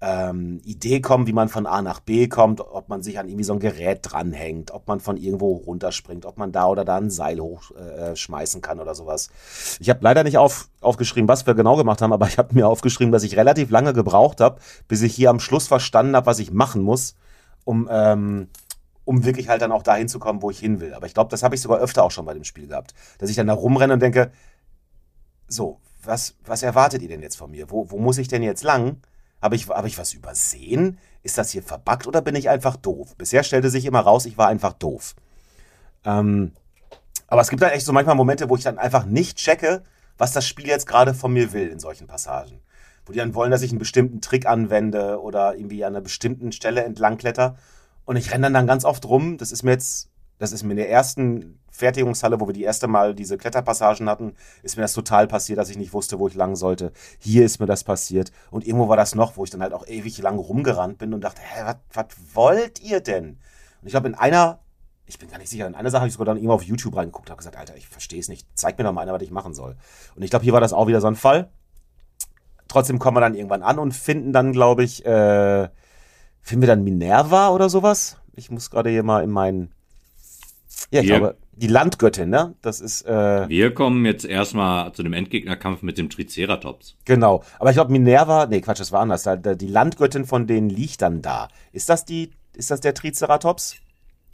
ähm, Idee kommen, wie man von A nach B kommt, ob man sich an irgendwie so ein Gerät dranhängt, ob man von irgendwo runterspringt, ob man da oder da ein Seil hochschmeißen äh, kann oder sowas. Ich habe leider nicht auf, aufgeschrieben, was wir genau gemacht haben, aber ich habe mir aufgeschrieben, dass ich relativ lange gebraucht habe, bis ich hier am Schluss verstanden habe, was ich machen muss, um, ähm, um wirklich halt dann auch dahin zu kommen, wo ich hin will. Aber ich glaube, das habe ich sogar öfter auch schon bei dem Spiel gehabt, dass ich dann da rumrenne und denke, so, was, was erwartet ihr denn jetzt von mir? Wo, wo muss ich denn jetzt lang? Habe ich, hab ich was übersehen? Ist das hier verbuggt oder bin ich einfach doof? Bisher stellte sich immer raus, ich war einfach doof. Ähm, aber es gibt dann echt so manchmal Momente, wo ich dann einfach nicht checke, was das Spiel jetzt gerade von mir will in solchen Passagen. Wo die dann wollen, dass ich einen bestimmten Trick anwende oder irgendwie an einer bestimmten Stelle entlang kletter. Und ich renne dann, dann ganz oft rum. Das ist mir jetzt das ist mir in der ersten Fertigungshalle, wo wir die erste Mal diese Kletterpassagen hatten, ist mir das total passiert, dass ich nicht wusste, wo ich lang sollte. Hier ist mir das passiert. Und irgendwo war das noch, wo ich dann halt auch ewig lang rumgerannt bin und dachte, hä, was wollt ihr denn? Und ich glaube, in einer, ich bin gar nicht sicher, in einer Sache habe ich sogar dann irgendwo auf YouTube reingeguckt, habe gesagt, Alter, ich verstehe es nicht. Zeig mir doch mal einer, was ich machen soll. Und ich glaube, hier war das auch wieder so ein Fall. Trotzdem kommen wir dann irgendwann an und finden dann, glaube ich, äh, finden wir dann Minerva oder sowas? Ich muss gerade hier mal in meinen ja, ich wir, glaube, die Landgöttin, ne? Das ist. Äh, wir kommen jetzt erstmal zu dem Endgegnerkampf mit dem Triceratops. Genau. Aber ich glaube, Minerva, nee, Quatsch, das war anders. Die Landgöttin von denen liegt dann da. Ist das die, ist das der Triceratops?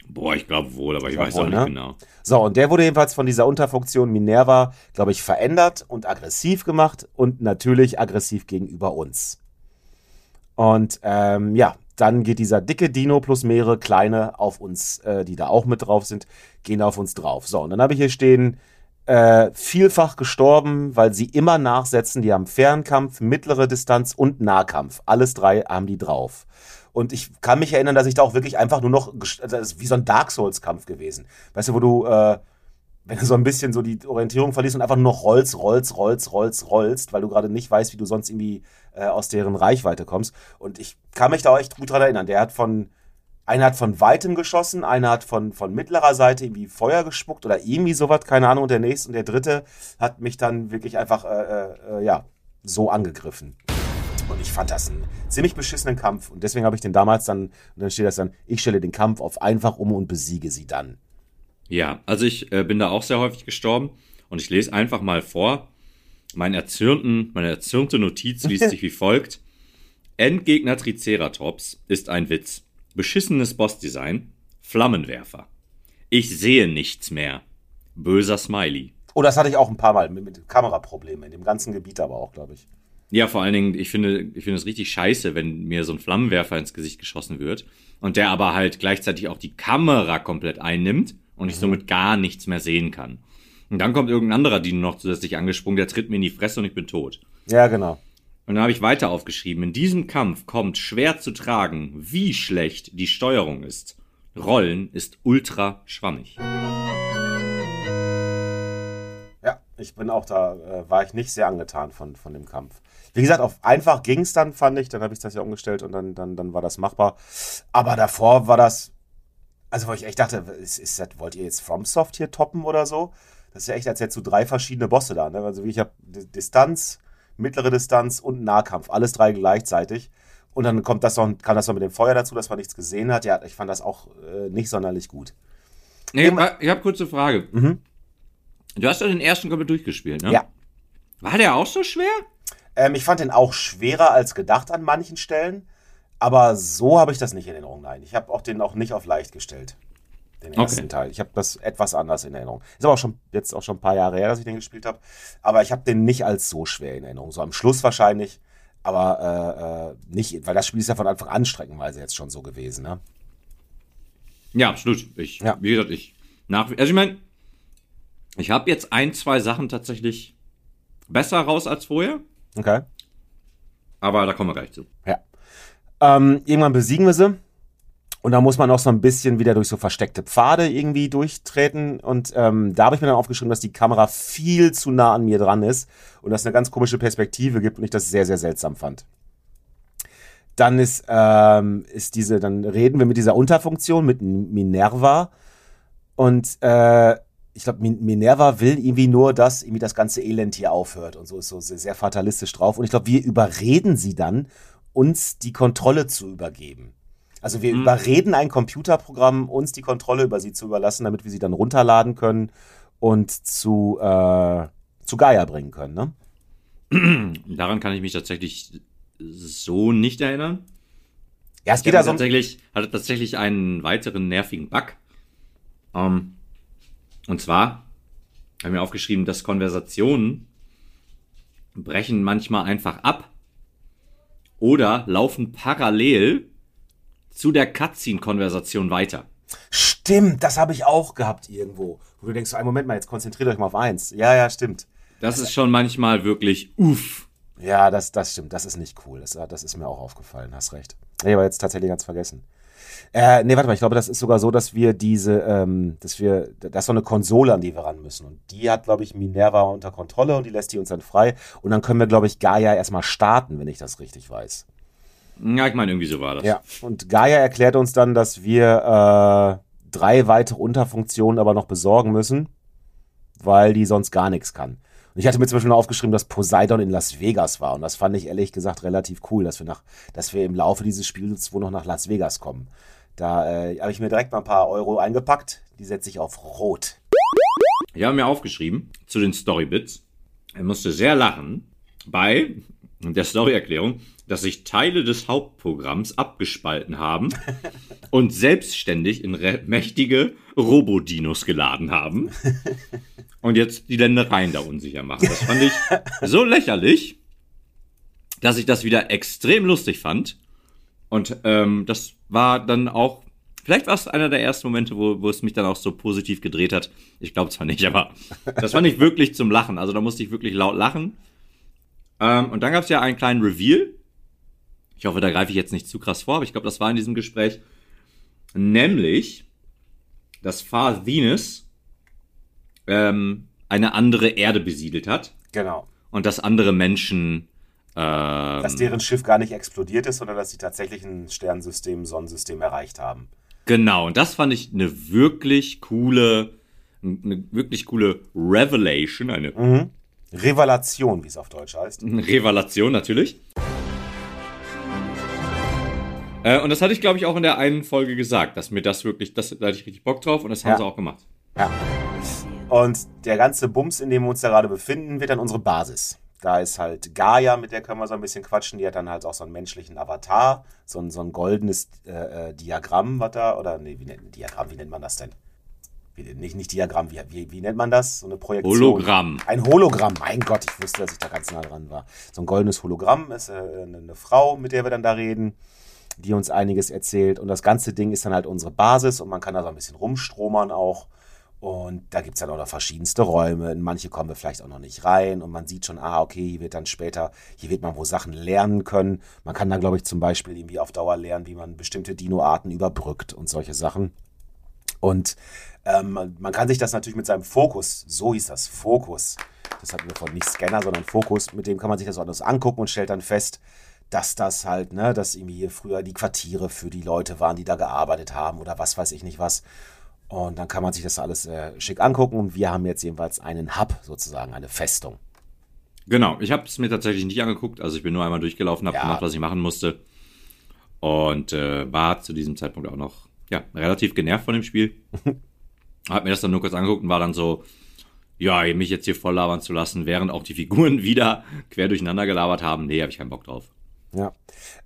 Boah, ich glaube wohl, aber ich, ich weiß wohl, auch nicht ne? genau. So, und der wurde jedenfalls von dieser Unterfunktion Minerva, glaube ich, verändert und aggressiv gemacht und natürlich aggressiv gegenüber uns. Und ähm, ja, dann geht dieser dicke Dino plus mehrere kleine auf uns, äh, die da auch mit drauf sind, gehen auf uns drauf. So, und dann habe ich hier stehen, äh, vielfach gestorben, weil sie immer nachsetzen. Die haben Fernkampf, mittlere Distanz und Nahkampf. Alles drei haben die drauf. Und ich kann mich erinnern, dass ich da auch wirklich einfach nur noch, also das ist wie so ein Dark Souls-Kampf gewesen. Weißt du, wo du, äh, wenn du so ein bisschen so die Orientierung verlierst und einfach nur noch rollst, rollst, rollst, rollst, rollst, weil du gerade nicht weißt, wie du sonst irgendwie äh, aus deren Reichweite kommst. Und ich kann mich da echt gut dran erinnern. Der hat von, einer hat von weitem geschossen, einer hat von, von mittlerer Seite irgendwie Feuer gespuckt oder irgendwie sowas, keine Ahnung, und der nächste und der dritte hat mich dann wirklich einfach, äh, äh, äh ja, so angegriffen. Und ich fand das einen ziemlich beschissenen Kampf. Und deswegen habe ich den damals dann, und dann steht das dann, ich stelle den Kampf auf einfach um und besiege sie dann. Ja, also ich äh, bin da auch sehr häufig gestorben und ich lese einfach mal vor. Mein erzürnten, meine erzürnte Notiz liest sich wie folgt. Endgegner Triceratops ist ein Witz. Beschissenes Bossdesign. Flammenwerfer. Ich sehe nichts mehr. Böser Smiley. Oh, das hatte ich auch ein paar Mal mit, mit Kameraproblemen in dem ganzen Gebiet aber auch, glaube ich. Ja, vor allen Dingen, ich finde, ich finde es richtig scheiße, wenn mir so ein Flammenwerfer ins Gesicht geschossen wird und der aber halt gleichzeitig auch die Kamera komplett einnimmt und ich somit gar nichts mehr sehen kann. Und dann kommt irgendein anderer Dino noch zusätzlich angesprungen, der tritt mir in die Fresse und ich bin tot. Ja, genau. Und dann habe ich weiter aufgeschrieben, in diesem Kampf kommt schwer zu tragen, wie schlecht die Steuerung ist. Rollen ist ultra schwammig. Ja, ich bin auch da, äh, war ich nicht sehr angetan von, von dem Kampf. Wie gesagt, auf einfach ging es dann, fand ich. Dann habe ich das ja umgestellt und dann, dann, dann war das machbar. Aber davor war das, also, wo ich echt dachte, ist, ist das, wollt ihr jetzt FromSoft hier toppen oder so? Das ist ja echt, als hättest du drei verschiedene Bosse da. Ne? Also, ich habe Distanz, mittlere Distanz und Nahkampf. Alles drei gleichzeitig. Und dann kommt das noch, kam das noch mit dem Feuer dazu, dass man nichts gesehen hat. Ja, ich fand das auch äh, nicht sonderlich gut. Nee, ich habe kurze Frage. Mhm. Du hast ja den ersten komplett durchgespielt, ne? Ja. War der auch so schwer? Ähm, ich fand den auch schwerer als gedacht an manchen Stellen. Aber so habe ich das nicht in Erinnerung. Nein, ich habe auch den auch nicht auf leicht gestellt. Den ersten okay. Teil. Ich habe das etwas anders in Erinnerung. Ist aber auch schon jetzt auch schon ein paar Jahre her, dass ich den gespielt habe. Aber ich habe den nicht als so schwer in Erinnerung. So am Schluss wahrscheinlich, aber äh, äh, nicht, weil das Spiel ist ja von Anfang an streckenweise jetzt schon so gewesen. Ne? Ja, absolut. Ich, ja. wie gesagt, ich nach, also ich meine, ich habe jetzt ein, zwei Sachen tatsächlich besser raus als vorher. Okay. Aber da kommen wir gleich zu. Ja. Ähm, irgendwann besiegen wir sie. Und da muss man auch so ein bisschen wieder durch so versteckte Pfade irgendwie durchtreten. Und ähm, da habe ich mir dann aufgeschrieben, dass die Kamera viel zu nah an mir dran ist und dass es eine ganz komische Perspektive gibt und ich das sehr, sehr seltsam fand. Dann ist, ähm, ist diese, dann reden wir mit dieser Unterfunktion, mit Minerva. Und äh, ich glaube, Minerva will irgendwie nur, dass irgendwie das ganze Elend hier aufhört und so ist so sehr, sehr fatalistisch drauf. Und ich glaube, wir überreden sie dann uns die Kontrolle zu übergeben. Also wir Mhm. überreden ein Computerprogramm, uns die Kontrolle über sie zu überlassen, damit wir sie dann runterladen können und zu, äh, zu Gaia bringen können. Ne? Daran kann ich mich tatsächlich so nicht erinnern. Ja, es geht da hatte so um, tatsächlich, hatte tatsächlich einen weiteren nervigen Bug. Ähm, und zwar habe ich mir aufgeschrieben, dass Konversationen brechen manchmal einfach ab oder laufen parallel zu der Cutscene-Konversation weiter. Stimmt, das habe ich auch gehabt irgendwo. Wo du denkst, einen Moment mal, jetzt konzentriert euch mal auf eins. Ja, ja, stimmt. Das ist schon manchmal wirklich uff. Ja, das, das stimmt. Das ist nicht cool. Das, das ist mir auch aufgefallen. Hast recht. Nee, aber jetzt tatsächlich ganz vergessen. Äh, nee, warte mal. Ich glaube, das ist sogar so, dass wir diese, ähm, dass wir, das ist so eine Konsole, an die wir ran müssen. Und die hat, glaube ich, Minerva unter Kontrolle und die lässt die uns dann frei. Und dann können wir, glaube ich, Gaia erstmal starten, wenn ich das richtig weiß. Ja, ich meine, irgendwie so war das. Ja. Und Gaia erklärt uns dann, dass wir äh, drei weitere Unterfunktionen aber noch besorgen müssen, weil die sonst gar nichts kann. Und ich hatte mir zum Beispiel noch aufgeschrieben, dass Poseidon in Las Vegas war. Und das fand ich ehrlich gesagt relativ cool, dass wir, nach, dass wir im Laufe dieses Spiels wohl noch nach Las Vegas kommen. Da äh, habe ich mir direkt mal ein paar Euro eingepackt. Die setze ich auf Rot. Ich habe mir aufgeschrieben zu den Storybits. Er musste sehr lachen bei der Storyerklärung, dass sich Teile des Hauptprogramms abgespalten haben und selbstständig in mächtige Robodinos geladen haben und jetzt die Ländereien da unsicher machen. Das fand ich so lächerlich, dass ich das wieder extrem lustig fand. Und ähm, das war dann auch, vielleicht war es einer der ersten Momente, wo, wo es mich dann auch so positiv gedreht hat. Ich glaube zwar nicht, aber das fand ich wirklich zum Lachen. Also da musste ich wirklich laut lachen. Ähm, und dann gab es ja einen kleinen Reveal. Ich hoffe, da greife ich jetzt nicht zu krass vor, aber ich glaube, das war in diesem Gespräch. Nämlich, dass Far Venus ähm, eine andere Erde besiedelt hat Genau. und dass andere Menschen ähm, Dass deren Schiff gar nicht explodiert ist, sondern dass sie tatsächlich ein Sternensystem, Sonnensystem erreicht haben. Genau, und das fand ich eine wirklich coole, eine wirklich coole Revelation, eine Mhm. Revelation, wie es auf Deutsch heißt. Revelation natürlich. Äh, und das hatte ich, glaube ich, auch in der einen Folge gesagt, dass mir das wirklich, das, da hatte ich richtig Bock drauf und das haben Ja. sie auch gemacht. Ja. Und der ganze Bums, in dem wir uns da gerade befinden, wird dann unsere Basis. Da ist halt Gaia, mit der können wir so ein bisschen quatschen. Die hat dann halt auch so einen menschlichen Avatar, so ein, so ein goldenes äh, äh, Diagramm, was da, oder nee, wie nennt, Diagramm, wie nennt man das denn? Nicht, nicht Diagramm, wie, wie, wie nennt man das? So eine Projektion. Hologramm. Ein Hologramm, mein Gott, ich wusste, dass ich da ganz nah dran war. So ein goldenes Hologramm ist äh, eine, Frau, mit der wir dann da reden, die uns einiges erzählt. Und das ganze Ding ist dann halt unsere Basis und man kann da so ein bisschen rumstromern auch. Und da gibt's dann auch noch verschiedenste Räume. In manche kommen wir vielleicht auch noch nicht rein. Und man sieht schon, ah, okay, hier wird dann später, hier wird man wo Sachen lernen können. Man kann dann, glaube ich, zum Beispiel irgendwie auf Dauer lernen, wie man bestimmte Dinoarten überbrückt und solche Sachen. Und ähm, man- kann sich das natürlich mit seinem Fokus, so hieß das, Fokus, das hatten wir von nicht Scanner, sondern Fokus, mit dem kann man sich das alles angucken und stellt dann fest, dass das halt, ne, dass irgendwie hier früher die Quartiere für die Leute waren, die da gearbeitet haben oder was weiß ich nicht was. Und dann kann man sich das alles äh, schick angucken und wir haben jetzt jedenfalls einen Hub sozusagen, eine Festung. Genau, ich habe es mir tatsächlich nicht angeguckt, also ich bin nur einmal durchgelaufen, habe Ja. gemacht, was ich machen musste und äh, war zu diesem Zeitpunkt auch noch ja relativ genervt von dem Spiel. hab mir das dann nur kurz angeguckt und war dann so, ja, mich jetzt hier voll labern zu lassen, während auch die Figuren wieder quer durcheinander gelabert haben, nee, habe ich keinen Bock drauf. Ja.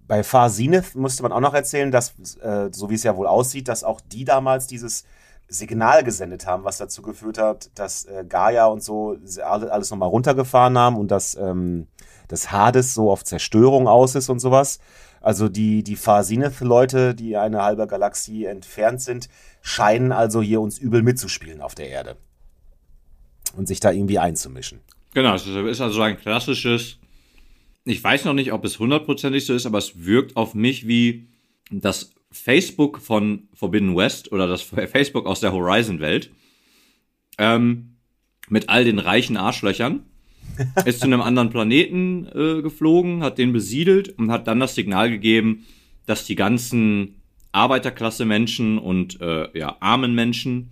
Bei Far Zenith musste man auch noch erzählen, dass, äh, so wie es ja wohl aussieht, dass auch die damals dieses Signal gesendet haben, was dazu geführt hat, dass äh, Gaia und so alle- alles nochmal runtergefahren haben und dass ähm, das Hades so auf Zerstörung aus ist und sowas. Also die, die Far Zenith-Leute, die eine halbe Galaxie entfernt sind, scheinen also hier uns übel mitzuspielen auf der Erde. Und sich da irgendwie einzumischen. Genau, es ist also ein klassisches, ich weiß noch nicht, ob es hundertprozentig so ist, aber es wirkt auf mich wie das Facebook von Forbidden West oder das Facebook aus der Horizon-Welt ähm, mit all den reichen Arschlöchern. Ist zu einem anderen Planeten äh, geflogen, hat den besiedelt und hat dann das Signal gegeben, dass die ganzen Arbeiterklasse-Menschen und äh, ja, armen Menschen,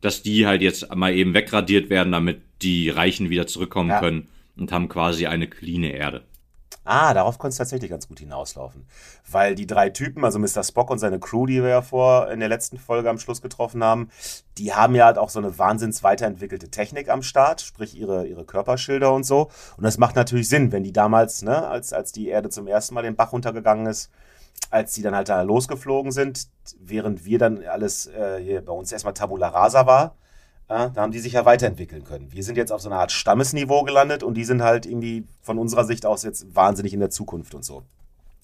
dass die halt jetzt mal eben wegradiert werden, damit die Reichen wieder zurückkommen Ja. können und haben quasi eine cleane Erde. Ah, darauf konnte es tatsächlich ganz gut hinauslaufen. Weil die drei Typen, also Mr. Spock und seine Crew, die wir ja vor in der letzten Folge am Schluss getroffen haben, die haben ja halt auch so eine wahnsinns weiterentwickelte Technik am Start, sprich ihre, ihre Körperschilder und so. Und das macht natürlich Sinn, wenn die damals, ne, als, als die Erde zum ersten Mal den Bach runtergegangen ist, als die dann halt da losgeflogen sind, während wir dann alles äh, hier bei uns erstmal Tabula Rasa war, ja, da haben die sich ja weiterentwickeln können. Wir sind jetzt auf so einer Art Stammesniveau gelandet und die sind halt irgendwie von unserer Sicht aus jetzt wahnsinnig in der Zukunft und so.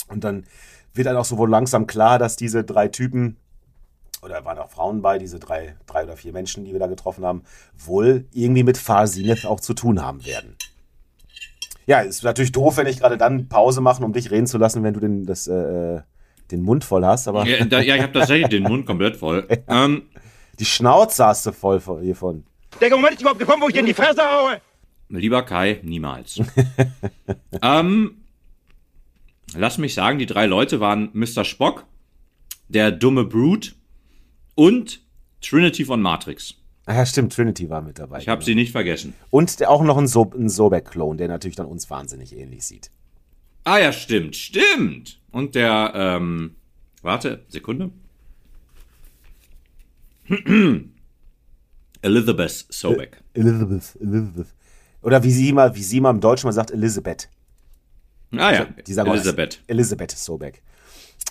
Und dann wird dann auch so wohl langsam klar, dass diese drei Typen, oder waren auch Frauen bei, diese drei, drei oder vier Menschen, die wir da getroffen haben, wohl irgendwie mit Farsineth auch zu tun haben werden. Ja, ist natürlich doof, wenn ich gerade dann Pause machen, um dich reden zu lassen, wenn du den, das, äh, den Mund voll hast, aber Ja, da, ja ich habe tatsächlich den Mund komplett voll. Ähm, die Schnauze hast du voll von- hiervon. Der Moment ist überhaupt gekommen, wo ich dir in die Fresse haue. lieber Kai, niemals. ähm, lass mich sagen, die drei Leute waren Mr. Spock, der dumme Brute und Trinity von Matrix. Ah ja, stimmt, Trinity war mit dabei. Ich habe genau. sie nicht vergessen. Und der- auch noch ein, so ein Sobek-Klon, der natürlich dann uns wahnsinnig ähnlich sieht. Ah ja, stimmt, stimmt. Und der, ähm, warte, Sekunde. Elizabeth Sobek. Elizabeth, Elizabeth. Oder wie sie mal, wie sie mal im Deutschen mal sagt, Elizabeth. Ah ja, Die sagen auch Elisabeth. Elizabeth Sobek.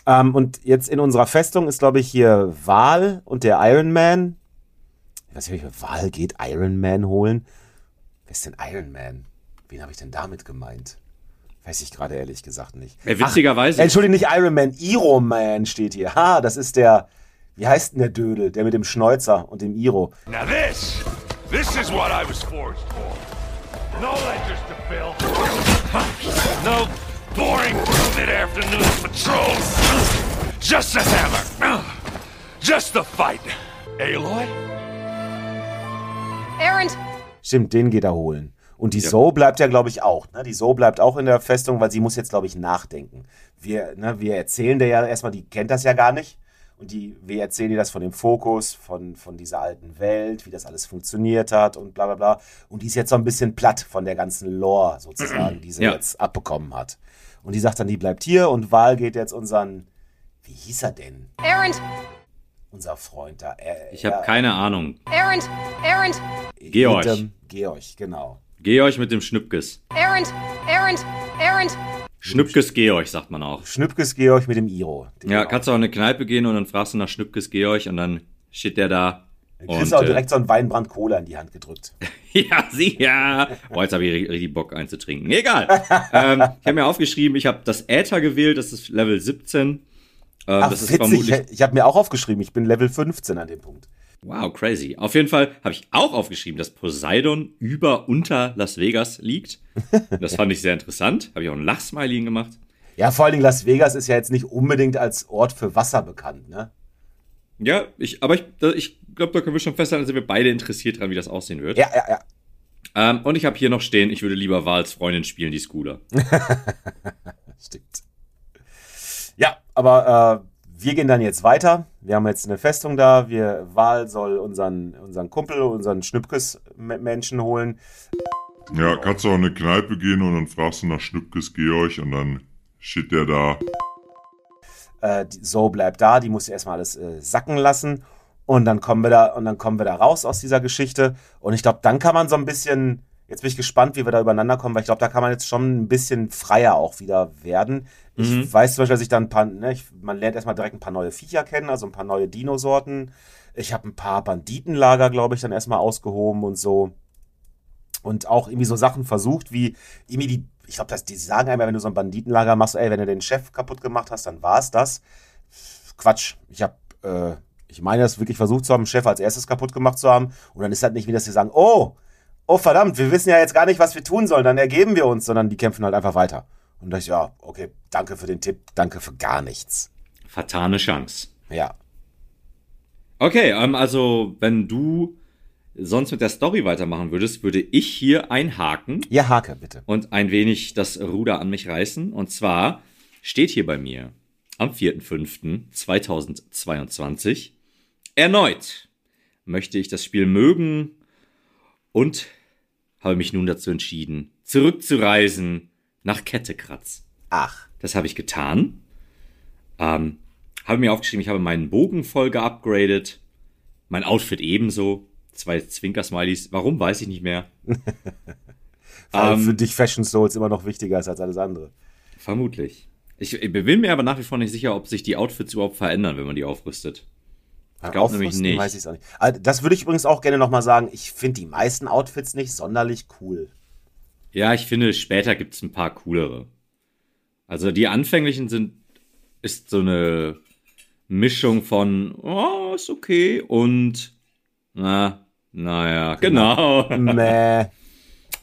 Ähm, und jetzt in unserer Festung ist, glaube ich, hier Wal und der Iron Man. Weiß nicht, welche Wal geht Iron Man holen. Wer ist denn Iron Man? Wen habe ich denn damit gemeint? Weiß ich gerade ehrlich gesagt nicht. Äh, witzigerweise- Ach, Entschuldigung, nicht Iron Man, Iro Man steht hier. Ha, das ist der, wie heißt denn der Dödel? Der mit dem Schnäuzer und dem Iro. Now this, this is what I was forged for. No ledgers to fill. No boring mid-afternoon patrols. Just a hammer. Just the fight. Aloy? Errand! Stimmt, den geht er holen. Und die Zoe bleibt ja, glaube ich, auch. Ne? Die Zoe bleibt auch in der Festung, weil sie muss jetzt, glaube ich, nachdenken. Wir, ne, wir erzählen der ja erstmal, die kennt das ja gar nicht. Und die, wir erzählen ihr das von dem Fokus, von, von dieser alten Welt, wie das alles funktioniert hat und bla bla bla. Und die ist jetzt so ein bisschen platt von der ganzen Lore sozusagen, die sie Ja. jetzt abbekommen hat. Und die sagt dann, die bleibt hier und Val geht jetzt unseren, wie hieß er denn? Errand! Unser Freund da. Er, Ich habe keine Ahnung. Errand! Errand! Georg. Edem- Georg, genau. Georg mit dem Schnüppkes. Errand! Errand! Errand! Schnüppkes Georg, sagt man auch. Schnüppkes Georg mit dem Iro. Den Ja, genau. kannst du auch in eine Kneipe gehen und dann fragst du nach Schnüppkes Georg und dann steht der da. Dann kriegst Und, du auch äh, direkt so einen Weinbrand Cola in die Hand gedrückt. Ja, sie, ja. Oh, jetzt habe ich ri- richtig Bock einzutrinken. Egal. ähm, ich habe mir aufgeschrieben, ich habe das Äther gewählt, das ist Level 17. Ähm, Ach, das ist witzig. vermutlich. Ich, ich habe mir auch aufgeschrieben, ich bin Level 15 an dem Punkt. Wow, crazy. Auf jeden Fall habe ich auch aufgeschrieben, dass Poseidon über unter Las Vegas liegt. Das fand ich sehr interessant. Habe ich auch ein Lachsmiley gemacht. Ja, vor allen Dingen Las Vegas ist ja jetzt nicht unbedingt als Ort für Wasser bekannt, ne? Ja, ich, aber ich, ich glaube, da können wir schon festhalten, sind wir beide interessiert dran, wie das aussehen wird. Ja, ja, ja. Ähm, und ich habe hier noch stehen, ich würde lieber Wals Freundin spielen, die Scooter. Stimmt. Ja, aber äh, wir gehen dann jetzt weiter. Wir haben jetzt eine Festung da. Wir, Wahl soll unseren, unseren Kumpel, unseren Schnüppkes-Menschen holen. Ja, kannst du auch in eine Kneipe gehen und dann fragst du nach Schnüppkes Georg und dann steht der da. Äh, Zoe bleibt da, die muss erstmal alles äh, sacken lassen. Und dann kommen wir da, und dann kommen wir da raus aus dieser Geschichte. Und ich glaube, dann kann man so ein bisschen, jetzt bin ich gespannt, wie wir da übereinander kommen, weil ich glaube, da kann man jetzt schon ein bisschen freier auch wieder werden. Ich weiß zum Beispiel, dass ich dann ein paar, ne, ich, man lernt erstmal direkt ein paar neue Viecher kennen, also ein paar neue Dinosorten. Ich habe ein paar Banditenlager, glaube ich, dann erstmal ausgehoben und so. Und auch irgendwie so Sachen versucht, wie irgendwie die, ich glaube, die sagen einmal, wenn du so ein Banditenlager machst, ey, wenn du den Chef kaputt gemacht hast, dann war es das. Quatsch. Ich habe, äh, ich meine, das wirklich versucht zu haben, den Chef als erstes kaputt gemacht zu haben. Und dann ist halt nicht wie, dass sie sagen, oh, oh verdammt, wir wissen ja jetzt gar nicht, was wir tun sollen, dann ergeben wir uns, sondern die kämpfen halt einfach weiter. Und da ich, ja, okay, danke für den Tipp, danke für gar nichts. Vertane Chance. Ja. Okay, ähm, also wenn du sonst mit der Story weitermachen würdest, würde ich hier einhaken Ja, Hake, bitte. und ein wenig das Ruder an mich reißen. Und zwar steht hier bei mir am 4.5.2022 erneut möchte ich das Spiel mögen und habe mich nun dazu entschieden, zurückzureisen nach Kettekratz. Ach. Das habe ich getan. Ähm, habe mir aufgeschrieben, ich habe meinen Bogen voll geupgradet. Mein Outfit ebenso. Zwei Zwinker-Smileys. Warum, weiß ich nicht mehr. Ähm, für dich Fashion Souls immer noch wichtiger ist als alles andere. Vermutlich. Ich, ich bin mir aber nach wie vor nicht sicher, ob sich die Outfits überhaupt verändern, wenn man die aufrüstet. Ich glaube nämlich nicht. Weiß ich's auch nicht. Ah, Das würde ich übrigens auch gerne nochmal sagen. Ich finde die meisten Outfits nicht sonderlich cool. Ja, ich finde, später gibt es ein paar coolere. Also die anfänglichen sind, ist so eine Mischung von, oh, ist okay und, na, naja, genau. Mäh.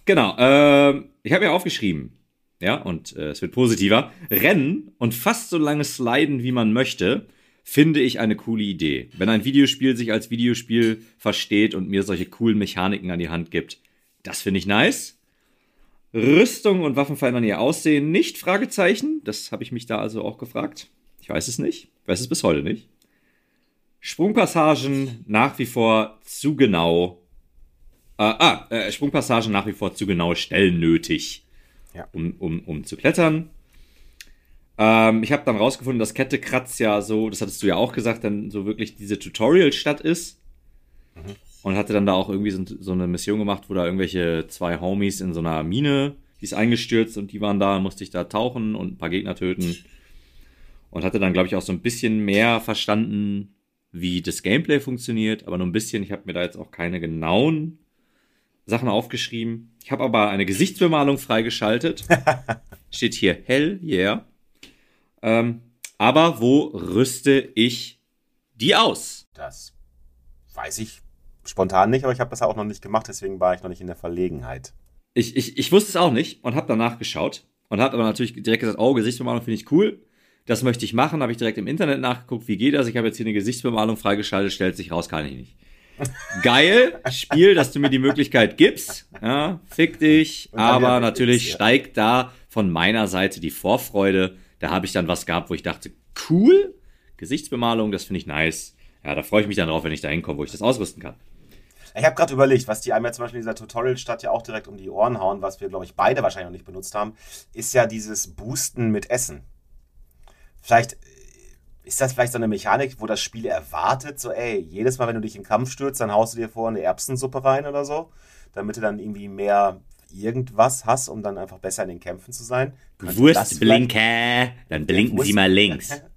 Genau, ähm, ich habe ja aufgeschrieben, ja, und äh, es wird positiver. Rennen und fast so lange sliden, wie man möchte, finde ich eine coole Idee. Wenn ein Videospiel sich als Videospiel versteht und mir solche coolen Mechaniken an die Hand gibt, das finde ich nice. Rüstung und Waffen verändern ihr Aussehen nicht? Fragezeichen. Das habe ich mich da also auch gefragt. Ich weiß es nicht. Ich weiß es bis heute nicht. Sprungpassagen nach wie vor zu genau äh, ah, äh, Sprungpassagen nach wie vor zu genaue Stellen nötig, Ja. um, um, um zu klettern. Ähm, ich habe dann rausgefunden, dass Kette Kratz ja so, das hattest du ja auch gesagt, dann so wirklich diese Tutorial-Stadt ist. Und hatte dann da auch irgendwie so, so eine Mission gemacht, wo da irgendwelche zwei Homies in so einer Mine, die ist eingestürzt und die waren da, musste ich da tauchen und ein paar Gegner töten. Und hatte dann, glaube ich, auch so ein bisschen mehr verstanden, wie das Gameplay funktioniert, aber nur ein bisschen. Ich habe mir da jetzt auch keine genauen Sachen aufgeschrieben. Ich habe aber eine Gesichtsbemalung freigeschaltet. Steht hier hell, yeah. Ähm, aber wo rüste ich die aus? Das weiß ich spontan nicht, aber ich habe das auch noch nicht gemacht, deswegen war ich noch nicht in der Verlegenheit. Ich, ich, ich wusste es auch nicht und habe danach geschaut und habe aber natürlich direkt gesagt, oh, Gesichtsbemalung finde ich cool. Das möchte ich machen. Habe ich direkt im Internet nachgeguckt, wie geht das? Ich habe jetzt hier eine Gesichtsbemalung freigeschaltet, stellt sich raus, kann ich nicht. Geil, Spiel, dass du mir die Möglichkeit gibst. Ja, fick dich. Aber natürlich steigt da von meiner Seite die Vorfreude. Da habe ich dann was gehabt, wo ich dachte, cool, Gesichtsbemalung, das finde ich nice. Ja, da freue ich mich dann drauf, wenn ich da hinkomme, wo ich das ausrüsten kann. Ich habe gerade überlegt, was die einem ja zum Beispiel in dieser Tutorial-Stadt ja auch direkt um die Ohren hauen, was wir, glaube ich, beide wahrscheinlich noch nicht benutzt haben, ist ja dieses Boosten mit Essen. Vielleicht äh, ist das vielleicht so eine Mechanik, wo das Spiel erwartet, so, ey, jedes Mal, wenn du dich in Kampf stürzt, dann haust du dir vorher eine Erbsensuppe rein oder so, damit du dann irgendwie mehr irgendwas hast, um dann einfach besser in den Kämpfen zu sein. Vielleicht- Wurstblinker, dann blinken Sie mal links.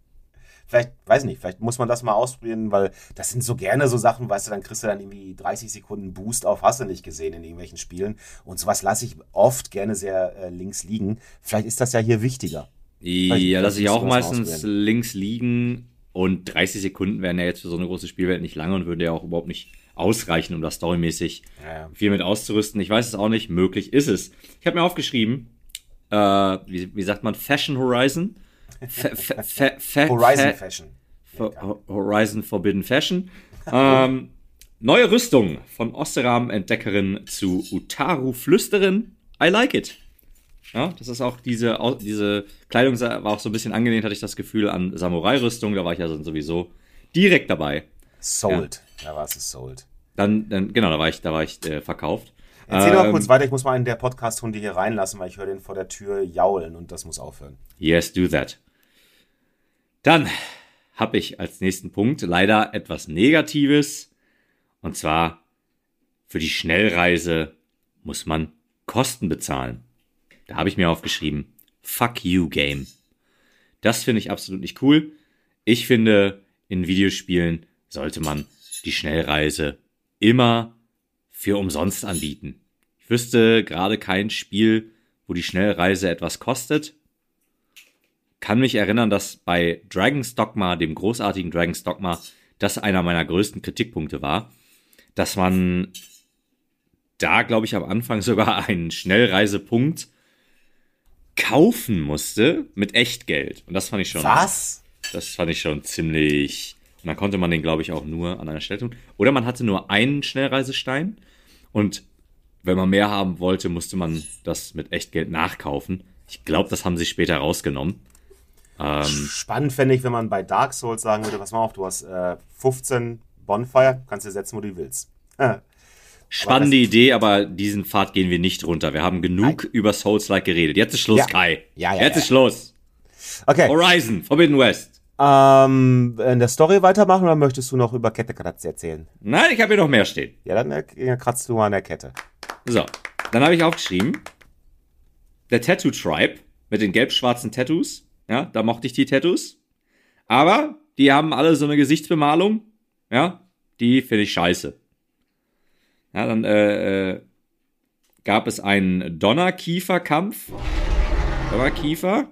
Vielleicht, weiß nicht, vielleicht muss man das mal ausprobieren, weil das sind so gerne so Sachen, weißt du, dann kriegst du dann irgendwie 30 Sekunden Boost auf, hast du nicht gesehen in irgendwelchen Spielen. Und sowas lasse ich oft gerne sehr äh, links liegen. Vielleicht ist das ja hier wichtiger. Ja, lasse ich auch meistens links liegen und 30 Sekunden wären ja jetzt für so eine große Spielwelt nicht lange und würden ja auch überhaupt nicht ausreichen, um das storymäßig Ja, viel mit auszurüsten. Ich weiß es auch nicht, möglich ist es. Ich habe mir aufgeschrieben, äh, wie, wie sagt man, Fashion Horizon? Fa fa fa Horizon fa Fashion. Ho- Horizon Forbidden Fashion. ähm, neue Rüstung von Osteram Entdeckerin zu Utaru Flüsterin. I like it. Ja, das ist auch diese, diese Kleidung war auch so ein bisschen angelehnt, hatte ich das Gefühl, an Samurai-Rüstung. Da war ich ja dann sowieso direkt dabei. Sold. Da war es Sold. Dann, dann, genau, da war ich, da war ich äh, verkauft. Erzähl doch mal Ähm, kurz weiter, ich muss mal einen der Podcast-Hunde hier reinlassen, weil ich höre den vor der Tür jaulen und das muss aufhören. Yes, do that. Dann habe ich als nächsten Punkt leider etwas Negatives. Und zwar, für die Schnellreise muss man Kosten bezahlen. Da habe ich mir aufgeschrieben, fuck you Game. Das finde ich absolut nicht cool. Ich finde, in Videospielen sollte man die Schnellreise immer für umsonst anbieten. Ich wüsste gerade kein Spiel, wo die Schnellreise etwas kostet. Kann mich erinnern, dass bei Dragon's Dogma, dem großartigen Dragon's Dogma, das einer meiner größten Kritikpunkte war, dass man da, glaube ich, am Anfang sogar einen Schnellreisepunkt kaufen musste mit Echtgeld. Und das fand ich schon. Was? Das fand ich schon ziemlich. Und dann konnte man den, glaube ich, auch nur an einer Stelle tun. Oder man hatte nur einen Schnellreisestein. Und wenn man mehr haben wollte, musste man das mit Echtgeld nachkaufen. Ich glaube, das haben sie später rausgenommen. Ähm, Spannend fände ich, wenn man bei Dark Souls sagen würde, pass mal auf, du hast äh, 15 Bonfire, kannst dir setzen, wo du willst. Spannende Idee, aber diesen Pfad gehen wir nicht runter. Wir haben genug über Souls-like geredet. Jetzt ist Schluss, Ja. Kai. Ja, ja, Jetzt ist Schluss. Okay. Horizon, Forbidden West. Ähm, in der Story weitermachen oder möchtest du noch über Kette Kratz erzählen? Nein, ich habe hier noch mehr stehen. Ja, dann äh, kratzt du mal an der Kette. So, dann habe ich aufgeschrieben, der Tattoo Tribe mit den gelb-schwarzen Tattoos. Ja, da mochte ich die Tattoos. Aber die haben alle so eine Gesichtsbemalung. Ja, die finde ich scheiße. Ja, dann äh, äh, gab es einen Donnerkiefer-Kampf. Donnerkiefer.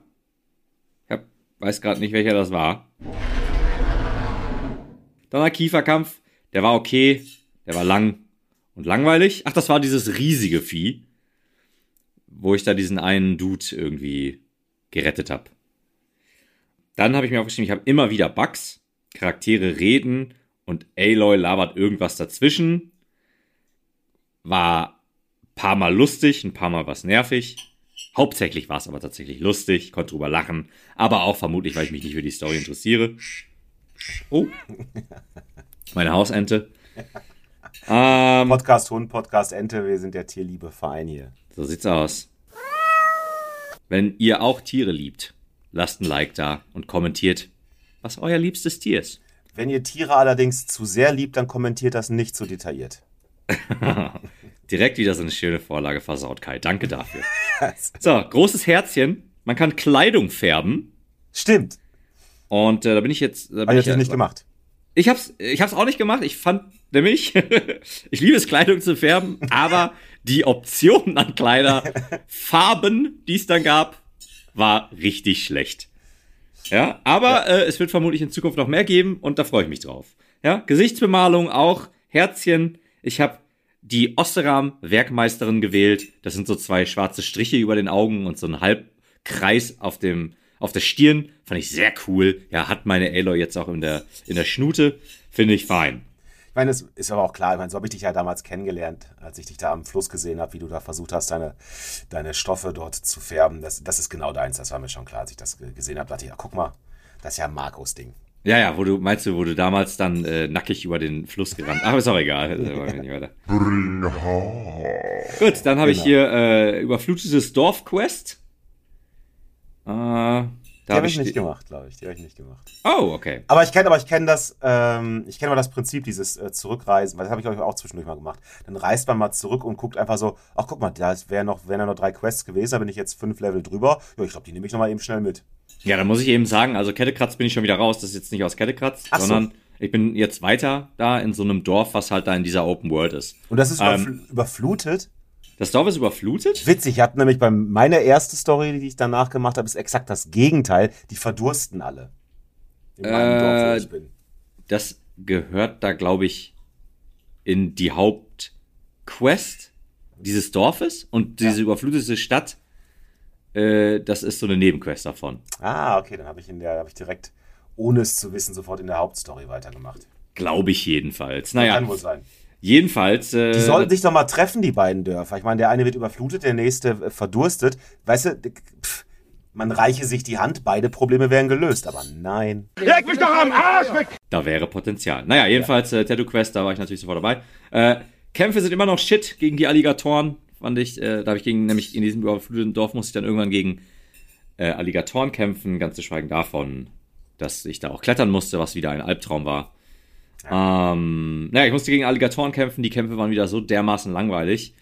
Weiß gerade nicht, welcher das war. Donnerkieferkampf, der war okay, der war lang und langweilig. Ach, das war dieses riesige Vieh, wo ich da diesen einen Dude irgendwie gerettet habe. Dann habe ich mir aufgeschrieben, ich habe immer wieder Bugs, Charaktere reden und Aloy labert irgendwas dazwischen. War ein paar Mal lustig, ein paar Mal was nervig. Hauptsächlich war es aber tatsächlich lustig, konnte drüber lachen, aber auch vermutlich, weil ich mich nicht für die Story interessiere. Oh, meine Hausente. Ähm, Podcast Hund, Podcast Ente, wir sind der Tierliebe-Verein hier. so sieht's aus. Wenn ihr auch Tiere liebt, lasst ein Like da und kommentiert, was euer liebstes Tier ist. Wenn ihr Tiere allerdings zu sehr liebt, dann kommentiert das nicht so detailliert. Direkt wieder so eine schöne Vorlage versaut, Kai. Danke dafür. So, großes Herzchen. Man kann Kleidung färben. Stimmt, Und äh, da bin ich jetzt. Da bin aber ich das nicht gemacht. Ich hab's, ich hab's auch nicht gemacht. Ich fand nämlich, ich liebe es, Kleidung zu färben, aber die Option an Kleiderfarben, die es dann gab, war richtig schlecht. Ja, aber äh, es wird vermutlich in Zukunft noch mehr geben und da freue ich mich drauf. Ja, Gesichtsbemalung auch, Herzchen. Ich habe die Osseram Werkmeisterin gewählt. Das sind so zwei schwarze Striche über den Augen und so ein Halbkreis auf dem auf der Stirn. Fand ich sehr cool. Ja, hat meine Aloy jetzt auch in der in der Schnute. Finde ich fein. Ich meine, es ist aber auch klar, ich meine, so habe ich dich ja damals kennengelernt, als ich dich da am Fluss gesehen habe, wie du da versucht hast, deine, deine Stoffe dort zu färben. Das, das ist genau deins, das war mir schon klar, als ich das ge- gesehen habe. Da dachte ich, ja, guck mal, das ist ja Markus Ding. Ja, ja, wo du meinst du, wo du damals dann äh, nackig über den Fluss gerannt. Ach, ist auch egal. Weiter. Gut, dann habe ich Genau. hier äh, überflutetes Dorfquest. Äh, da Die hab habe ich nicht gemacht, glaube ich. Die habe ich nicht gemacht. Oh, okay. Aber ich kenne, aber ich kenne das, ähm, ich kenne aber das Prinzip dieses äh, Zurückreisen, weil das habe ich glaube ich auch zwischendurch mal gemacht. Dann reist man mal zurück und guckt einfach so, ach guck mal, da wären noch, wären ja noch drei Quests gewesen, da bin ich jetzt fünf Level drüber. Ja, ich glaube, die nehme ich noch mal eben schnell mit. Ja, dann muss ich eben sagen, also Kettekratz bin ich schon wieder raus. Das ist jetzt nicht aus Kettekratz, so. sondern ich bin jetzt weiter da in so einem Dorf, was halt da in dieser Open World ist. Und das ist Ähm. überfl überflutet. Das Dorf ist überflutet? Witzig, ich hatte nämlich bei meiner erste Story, die ich danach gemacht habe, ist exakt das Gegenteil. Die verdursten alle. In meinem Äh, Dorf, wo ich bin. Das gehört da, glaube ich, in die Hauptquest dieses Dorfes und diese überflutete Stadt, äh, das ist so eine Nebenquest davon. Ah, okay, dann habe ich in der, habe ich direkt, ohne es zu wissen, sofort in der Hauptstory weitergemacht. Glaube ich jedenfalls. Naja, Kann wohl sein. jedenfalls. Äh, Die sollten sich doch mal treffen, die beiden Dörfer. Ich meine, der eine wird überflutet, der nächste äh, verdurstet. Weißt du, pff, man reiche sich die Hand, beide Probleme wären gelöst. Aber nein. Leg mich doch am Arsch weg! Da wäre Potenzial. Naja, jedenfalls äh, Tattoo Quest, da war ich natürlich sofort dabei. Äh, Kämpfe sind immer noch shit gegen die Alligatoren, fand ich. Äh, da habe ich gegen, nämlich in diesem überfluteten Dorf musste ich dann irgendwann gegen äh, Alligatoren kämpfen, ganz zu schweigen davon, dass ich da auch klettern musste, was wieder ein Albtraum war. Ähm, naja, ich musste gegen Alligatoren kämpfen, die Kämpfe waren wieder so dermaßen langweilig.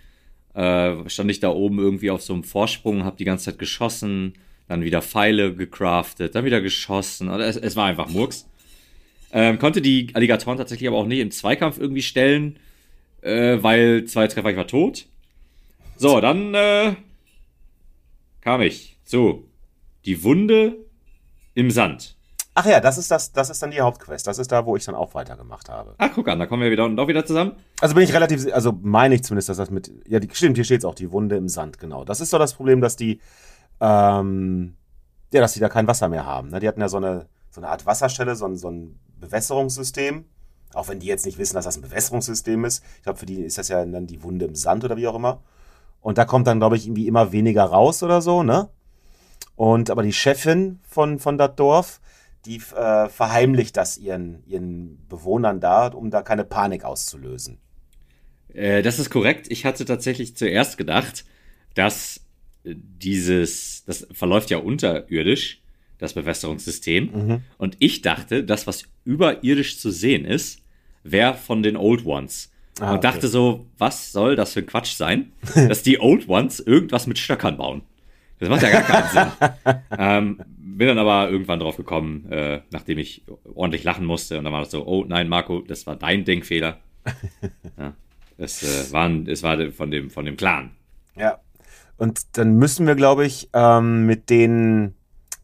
Äh, stand ich da oben irgendwie auf so einem Vorsprung, hab die ganze Zeit geschossen, dann wieder Pfeile gecraftet, dann wieder geschossen. Es, es war einfach Murks. Ähm, konnte die Alligatoren tatsächlich aber auch nicht im Zweikampf irgendwie stellen, äh, weil zwei Treffer, ich war tot. So, dann äh, kam ich zu die Wunde im Sand. Ach ja, das ist das, das ist dann die Hauptquest. Das ist da, wo ich dann auch weitergemacht habe. Ach, guck an, da kommen wir wieder und doch wieder zusammen. Also bin ich relativ, also meine ich zumindest, dass das mit, ja, die, stimmt, hier steht es auch, die Wunde im Sand, genau. Das ist doch das Problem, dass die, ähm, ja, dass die da kein Wasser mehr haben. Ne? Die hatten ja so eine, so eine Art Wasserstelle, so ein, so ein Bewässerungssystem. Auch wenn die jetzt nicht wissen, dass das ein Bewässerungssystem ist. Ich glaube, für die ist das ja dann die Wunde im Sand oder wie auch immer. Und da kommt dann, glaube ich, irgendwie immer weniger raus oder so, ne? Und aber die Chefin von, von das Dorf, die äh, verheimlicht das ihren, ihren Bewohnern da, um da keine Panik auszulösen. Äh, das ist korrekt. Ich hatte tatsächlich zuerst gedacht, dass dieses, das verläuft ja unterirdisch, das Bewässerungssystem. Und ich dachte, das, was überirdisch zu sehen ist, wäre von den Old Ones. Ah, und dachte so, was soll das für ein Quatsch sein, dass die Old Ones irgendwas mit Stöckern bauen. Das macht ja gar keinen Sinn. ähm, bin dann aber irgendwann drauf gekommen, äh, nachdem ich ordentlich lachen musste. Und dann war das so, oh nein, Marco, das war dein Denkfehler. Ja, es, äh, waren, es war von dem, von dem Clan. Ja. Und dann müssen wir, glaube ich, ähm, mit den,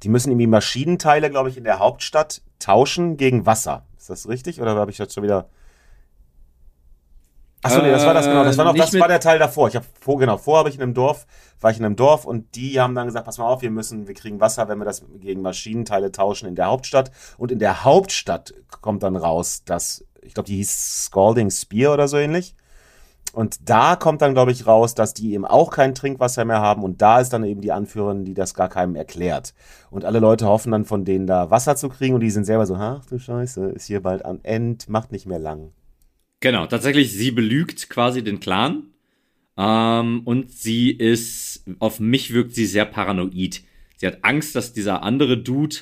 die müssen irgendwie Maschinenteile, glaube ich, in der Hauptstadt tauschen gegen Wasser. Ist das richtig? Oder habe ich das schon wieder. Achso, nee, das war das genau. Das war noch, Äh, das war der Teil davor. Ich habe vor, genau, vor habe ich in einem Dorf, war ich in einem Dorf und die haben dann gesagt, pass mal auf, wir müssen, wir kriegen Wasser, wenn wir das gegen Maschinenteile tauschen in der Hauptstadt. Und in der Hauptstadt kommt dann raus, dass, ich glaube, die hieß Scalding Spear oder so ähnlich. Und da kommt dann, glaube ich, raus, dass die eben auch kein Trinkwasser mehr haben. Und da ist dann eben die Anführerin, die das gar keinem erklärt. Und alle Leute hoffen dann von denen da Wasser zu kriegen. Und die sind selber so, ach du Scheiße, ist hier bald am End, macht nicht mehr lang. Genau, tatsächlich, sie belügt quasi den Clan. Ähm, und sie ist, auf mich wirkt sie sehr paranoid. Sie hat Angst, dass dieser andere Dude,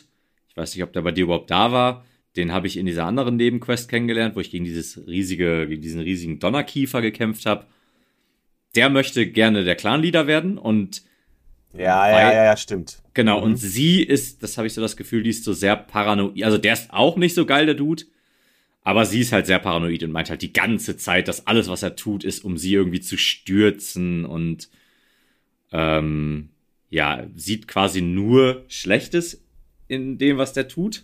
ich weiß nicht, ob der bei dir überhaupt da war, den habe ich in dieser anderen Nebenquest kennengelernt, wo ich gegen dieses riesige, gegen diesen riesigen Donnerkiefer gekämpft habe. Der möchte gerne der Clanleader werden und Ja, ja, ja, ja, stimmt. Genau, und sie ist, das habe ich so das Gefühl, die ist so sehr paranoid. Also der ist auch nicht so geil, der Dude. Aber sie ist halt sehr paranoid und meint halt die ganze Zeit, dass alles, was er tut, ist, um sie irgendwie zu stürzen und ähm, ja, sieht quasi nur Schlechtes in dem, was der tut.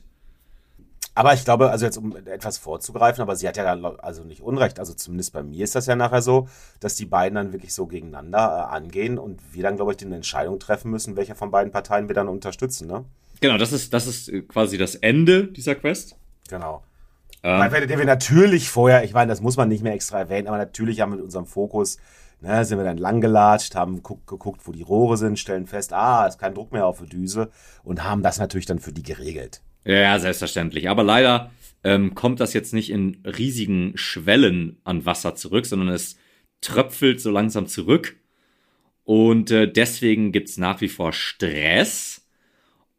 Aber ich glaube, also jetzt um etwas vorzugreifen, aber sie hat ja dann also nicht Unrecht. Also zumindest bei mir ist das ja nachher so, dass die beiden dann wirklich so gegeneinander äh, angehen und wir dann, glaube ich, die eine Entscheidung treffen müssen, welcher von beiden Parteien wir dann unterstützen, ne? Genau, das ist, das ist quasi das Ende dieser Quest. Genau. Ähm, Weil wir, wir natürlich vorher, ich meine, das muss man nicht mehr extra erwähnen, aber natürlich haben wir mit unserem Fokus, ne, sind wir dann langgelatscht, haben guck, geguckt, wo die Rohre sind, stellen fest, ah, ist kein Druck mehr auf der Düse und haben das natürlich dann für die geregelt. Ja, ja, selbstverständlich. Aber leider ähm, kommt das jetzt nicht in riesigen Schwellen an Wasser zurück, sondern es tröpfelt so langsam zurück. Und äh, deswegen gibt's nach wie vor Stress.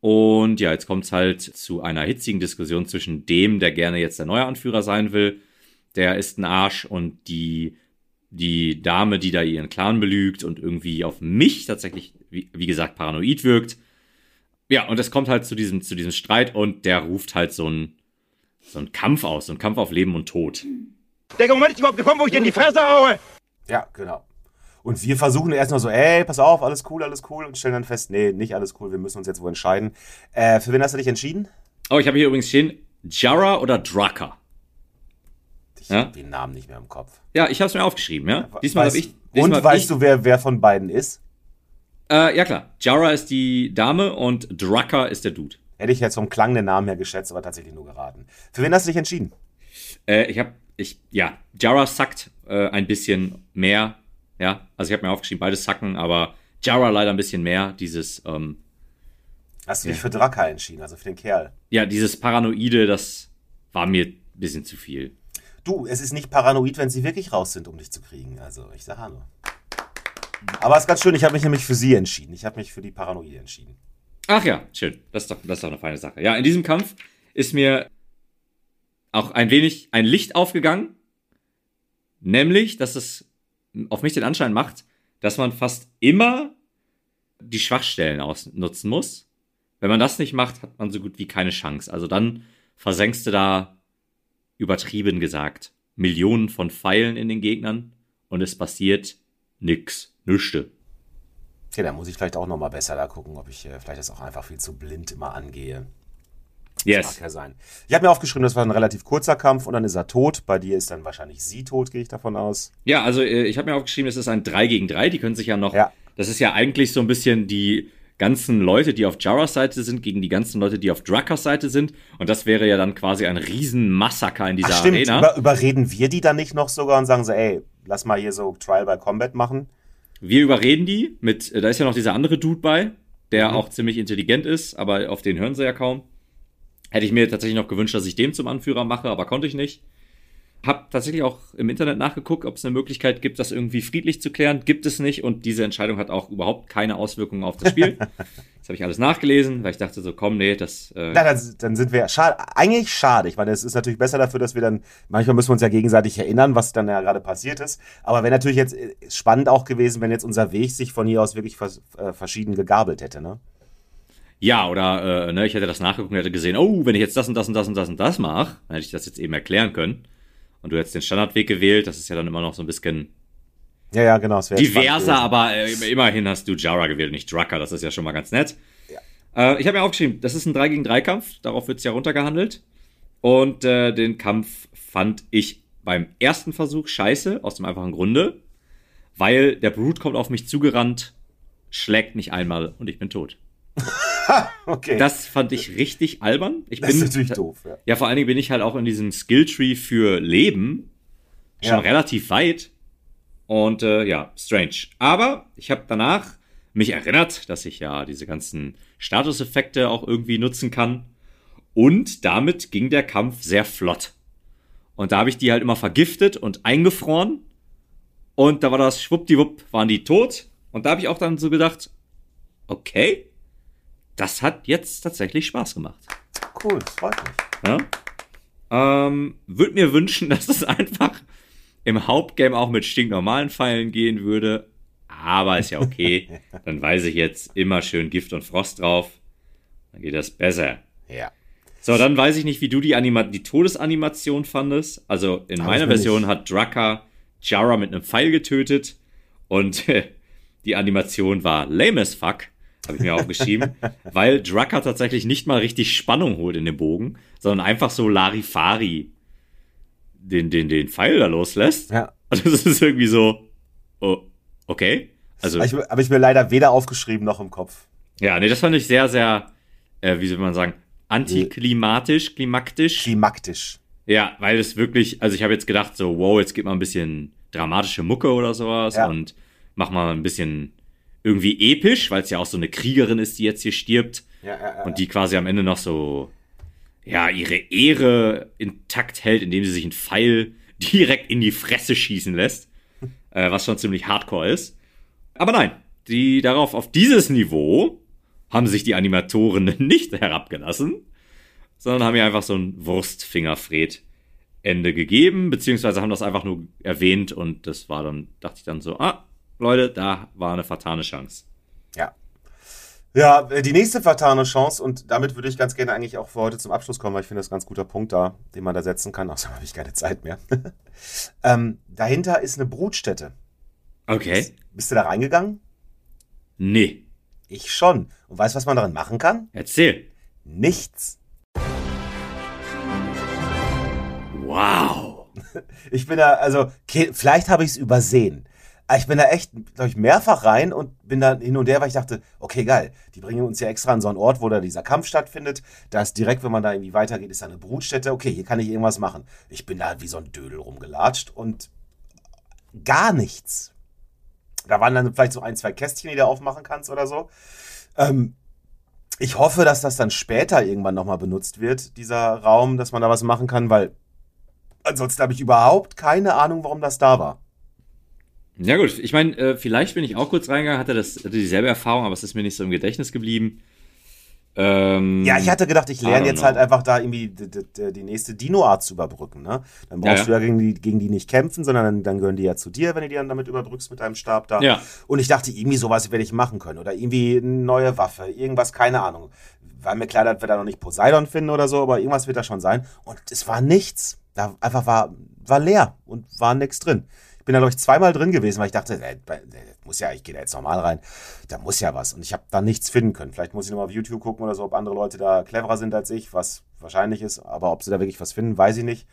Und ja, jetzt kommt's halt zu einer hitzigen Diskussion zwischen dem, der gerne jetzt der neue Anführer sein will, der ist ein Arsch, und die, die Dame, die da ihren Clan belügt und irgendwie auf mich tatsächlich, wie, wie gesagt, paranoid wirkt. Ja, und es kommt halt zu diesem, zu diesem Streit und der ruft halt so einen so einen Kampf aus, so einen Kampf auf Leben und Tod. Der Moment ist überhaupt gekommen, wo ich dir in die Fresse haue. Ja, genau. Und wir versuchen erstmal so, ey, pass auf, alles cool, alles cool und stellen dann fest, nee, nicht alles cool, wir müssen uns jetzt wo entscheiden. Äh, für wen hast du dich entschieden? Oh, ich habe hier übrigens stehen, Jara oder Draka. Ich Ja? hab den Namen nicht mehr im Kopf. Ja, ich habe es mir aufgeschrieben, ja. Diesmal habe ich. Diesmal und weißt ich, du, wer, wer von beiden ist? Äh, ja klar. Jara ist die Dame und Draka ist der Dude. Hätte ich jetzt vom Klang den Namen her geschätzt, aber tatsächlich nur geraten. Für wen hast du dich entschieden? Äh, ich habe, ich, ja, Jara sackt äh, ein bisschen mehr. Ja, also ich habe mir aufgeschrieben, beide sacken, aber Jara leider ein bisschen mehr. Dieses, ähm, Hast du dich für Draka entschieden, also für den Kerl? ja, dieses Paranoide, das war mir ein bisschen zu viel. Du, es ist nicht paranoid, wenn sie wirklich raus sind, um dich zu kriegen. Also, ich sag nur. Aber es ist ganz schön, ich habe mich nämlich für sie entschieden. Ich habe mich für die Paranoide entschieden. Ach ja, schön. Das ist, doch, das ist doch eine feine Sache. Ja, in diesem Kampf ist mir auch ein wenig ein Licht aufgegangen. Nämlich, dass es auf mich den Anschein macht, dass man fast immer die Schwachstellen ausnutzen muss. Wenn man das nicht macht, hat man so gut wie keine Chance. Also dann versenkst du da, übertrieben gesagt, Millionen von Pfeilen in den Gegnern und es passiert nix, nüchte. Okay, da muss ich vielleicht auch noch mal besser da gucken, ob ich äh, vielleicht das auch einfach viel zu blind immer angehe. Yes. Mag ja sein. Ich habe mir aufgeschrieben, das war ein relativ kurzer Kampf und dann ist er tot. Bei dir ist dann wahrscheinlich sie tot, gehe ich davon aus. Ja, also äh, ich habe mir aufgeschrieben, es ist ein 3 gegen 3. Die können sich ja noch. Ja. Das ist ja eigentlich so ein bisschen die ganzen Leute, die auf Jaras Seite sind, gegen die ganzen Leute, die auf Drakas Seite sind. Und das wäre ja dann quasi ein Riesenmassaker in dieser Ach, stimmt. Arena. Über, überreden wir die dann nicht noch sogar und sagen so, ey, lass mal hier so Trial by Combat machen? Wir überreden die mit, äh, da ist ja noch dieser andere Dude bei, der Mhm. auch ziemlich intelligent ist, aber auf den hören sie ja kaum. Hätte ich mir tatsächlich noch gewünscht, dass ich den zum Anführer mache, aber konnte ich nicht. Hab tatsächlich auch im Internet nachgeguckt, ob es eine Möglichkeit gibt, das irgendwie friedlich zu klären. Gibt es nicht und diese Entscheidung hat auch überhaupt keine Auswirkungen auf das Spiel. das habe ich alles nachgelesen, weil ich dachte so, komm, nee, das. Äh, Na, dann, dann sind wir schade, eigentlich schade. Ich meine, es ist natürlich besser dafür, dass wir dann, manchmal müssen wir uns ja gegenseitig erinnern, was dann ja gerade passiert ist. Aber wäre natürlich jetzt äh, spannend auch gewesen, wenn jetzt unser Weg sich von hier aus wirklich vers äh, verschieden gegabelt hätte, ne? Ja, oder äh, ne, ich hätte das nachgeguckt und hätte gesehen, oh, wenn ich jetzt das und das und das und das und das mache, dann hätte ich das jetzt eben erklären können. Und du hättest den Standardweg gewählt, das ist ja dann immer noch so ein bisschen Ja, ja, genau. diverser, aber äh, immerhin hast du Jara gewählt nicht Drucker, das ist ja schon mal ganz nett. Äh, ich habe mir aufgeschrieben, das ist ein 3 gegen 3 Kampf, darauf wird's ja runtergehandelt. Und äh, den Kampf fand ich beim ersten Versuch scheiße, aus dem einfachen Grunde, weil der Brute kommt auf mich zugerannt, schlägt mich einmal und ich bin tot. Okay. Das fand ich richtig albern. Ich Das bin ist natürlich doof, ja. Ja, vor allen Dingen bin ich halt auch in diesem Skilltree für Leben schon Ja. relativ weit. Und äh, ja, strange. Aber ich habe danach mich erinnert, dass ich ja diese ganzen Statuseffekte auch irgendwie nutzen kann. Und damit ging der Kampf sehr flott. Und da habe ich die halt immer vergiftet und eingefroren. Und da war das schwuppdiwupp, waren die tot. Und da habe ich auch dann so gedacht, okay, das hat jetzt tatsächlich Spaß gemacht. Cool, das freut mich. Ja? Ähm, Würde mir wünschen, dass es einfach im Hauptgame auch mit stinknormalen Pfeilen gehen würde. Aber ist ja okay. Dann weiß ich jetzt immer schön Gift und Frost drauf. Dann geht das besser. Ja. So, dann weiß ich nicht, wie du die, Anima die Todesanimation fandest. Also in Hab meiner Version hat Drucker Jara mit einem Pfeil getötet. Und die Animation war lame as fuck. Habe ich mir auch geschrieben. weil Drucker tatsächlich nicht mal richtig Spannung holt in den Bogen, sondern einfach so Larifari den, den, den Pfeil da loslässt. Ja. Und das ist irgendwie so, oh, okay. Also, habe ich mir leider weder aufgeschrieben noch im Kopf. ja, nee, das fand ich sehr, sehr, äh, wie soll man sagen, antiklimatisch, klimaktisch. Klimaktisch. Ja, weil es wirklich, also ich habe jetzt gedacht, so, wow, jetzt gibt mal ein bisschen dramatische Mucke oder sowas Ja. und mach mal ein bisschen irgendwie episch, weil es ja auch so eine Kriegerin ist, die jetzt hier stirbt Ja, ja, ja. und die quasi am Ende noch so, ja, ihre Ehre intakt hält, indem sie sich einen Pfeil direkt in die Fresse schießen lässt, äh, was schon ziemlich hardcore ist. Aber nein, die darauf, auf dieses Niveau haben sich die Animatoren nicht herabgelassen, sondern haben ihr einfach so ein Wurstfingerfred Ende gegeben, beziehungsweise haben das einfach nur erwähnt und das war dann, dachte ich dann so, ah, Leute, da war eine fatale Chance. Ja. Ja, äh, die nächste vertane Chance, und damit würde ich ganz gerne eigentlich auch für heute zum Abschluss kommen, weil ich finde das ist ein ganz guter Punkt da, den man da setzen kann. Außerdem habe ich keine Zeit mehr. ähm, dahinter ist eine Brutstätte. Okay. Bist du da reingegangen? Nee. Ich schon. Und weißt du, was man darin machen kann? Erzähl. Nichts. Wow. Ich bin da, also, vielleicht habe ich es übersehen. Aber ich bin da echt, glaube ich, mehrfach rein und bin da hin und her, weil ich dachte, okay, geil, die bringen uns ja extra an so einen Ort, wo da dieser Kampf stattfindet. Da ist direkt, wenn man da irgendwie weitergeht, ist da eine Brutstätte. Okay, hier kann ich irgendwas machen. Ich bin da wie so ein Dödel rumgelatscht und gar nichts. Da waren dann vielleicht so ein, zwei Kästchen, die du aufmachen kannst oder so. Ähm, ich hoffe, dass das dann später irgendwann nochmal benutzt wird, dieser Raum, dass man da was machen kann, weil ansonsten habe ich überhaupt keine Ahnung, warum das da war. Ja gut, ich meine, äh, vielleicht bin ich auch kurz reingegangen, hatte das hatte dieselbe Erfahrung, aber es ist mir nicht so im Gedächtnis geblieben. Ähm, Ja, ich hatte gedacht, ich lerne jetzt halt know. einfach da irgendwie die, die, die nächste Dino-Art zu überbrücken. Ne? Dann brauchst Ja, ja. du ja gegen die, gegen die nicht kämpfen, sondern dann, dann gehören die ja zu dir, wenn du die dann damit überbrückst mit deinem Stab da. Ja. Und ich dachte, irgendwie sowas werde ich machen können. Oder irgendwie eine neue Waffe, irgendwas, keine Ahnung. War mir klar, dass wir da noch nicht Poseidon finden oder so, aber irgendwas wird da schon sein. Und es war nichts. Da einfach war, war leer und war nichts drin. Bin da, glaube ich, zweimal drin gewesen, weil ich dachte, äh, äh, muss ja, ich gehe da jetzt normal rein. Da muss ja was. Und ich habe da nichts finden können. Vielleicht muss ich nochmal auf YouTube gucken oder so, ob andere Leute da cleverer sind als ich, was wahrscheinlich ist. Aber ob sie da wirklich was finden, weiß ich nicht.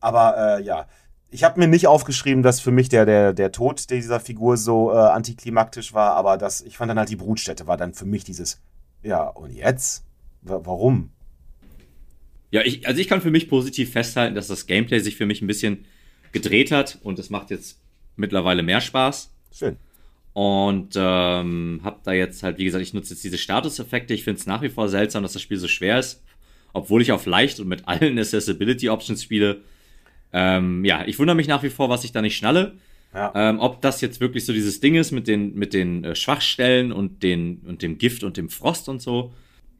Aber äh, ja, ich habe mir nicht aufgeschrieben, dass für mich der, der, der Tod dieser Figur so äh, antiklimaktisch war, aber das, ich fand dann halt die Brutstätte war dann für mich dieses, ja, und jetzt? Wa- Warum? Ja, ich, also ich kann für mich positiv festhalten, dass das Gameplay sich für mich ein bisschen gedreht hat und es macht jetzt mittlerweile mehr Spaß. Schön. Und ähm, hab da jetzt halt, wie gesagt, ich nutze jetzt diese Statuseffekte. Ich finde es nach wie vor seltsam, dass das Spiel so schwer ist. Obwohl ich auf leicht und mit allen Accessibility Options spiele. Ähm, ja, ich wundere mich nach wie vor, was ich da nicht schnalle. Ja. Ähm, ob das jetzt wirklich so dieses Ding ist mit den, mit den äh, Schwachstellen und, den, und dem Gift und dem Frost und so.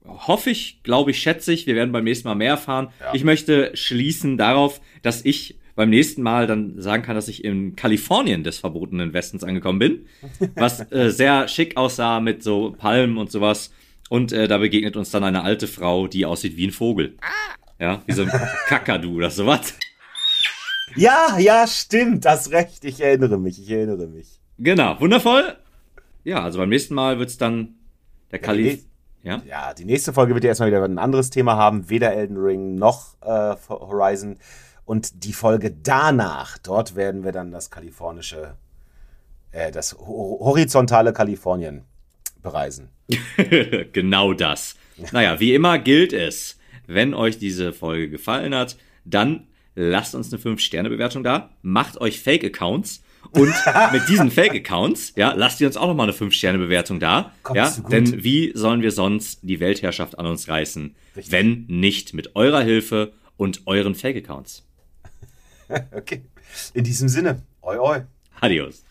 Hoffe ich, glaube ich, schätze ich. Wir werden beim nächsten Mal mehr erfahren. Ja. Ich möchte schließen darauf, dass ich beim nächsten Mal dann sagen kann, dass ich in Kalifornien des verbotenen Westens angekommen bin. Was äh, sehr schick aussah mit so Palmen und sowas. Und äh, da begegnet uns dann eine alte Frau, die aussieht wie ein Vogel. Ja, wie so ein Kakadu oder sowas. Ja, ja, stimmt, hast recht. Ich erinnere mich, ich erinnere mich. Genau, wundervoll. Ja, also beim nächsten Mal wird's dann der Kalif. Ja, Ja, die nächste Folge wird ja erstmal wieder ein anderes Thema haben. Weder Elden Ring noch äh, Horizon. Und die Folge danach, dort werden wir dann das kalifornische, äh, das ho horizontale Kalifornien bereisen. genau das. Naja, wie immer gilt es, wenn euch diese Folge gefallen hat, dann lasst uns eine 5-Sterne-Bewertung da, macht euch Fake-Accounts und mit diesen Fake-Accounts, ja, lasst ihr uns auch nochmal eine 5-Sterne-Bewertung da. Kommst ja, denn wie sollen wir sonst die Weltherrschaft an uns reißen, wenn nicht mit eurer Hilfe und euren Fake-Accounts? Okay. In diesem Sinne, oi oi. Adios.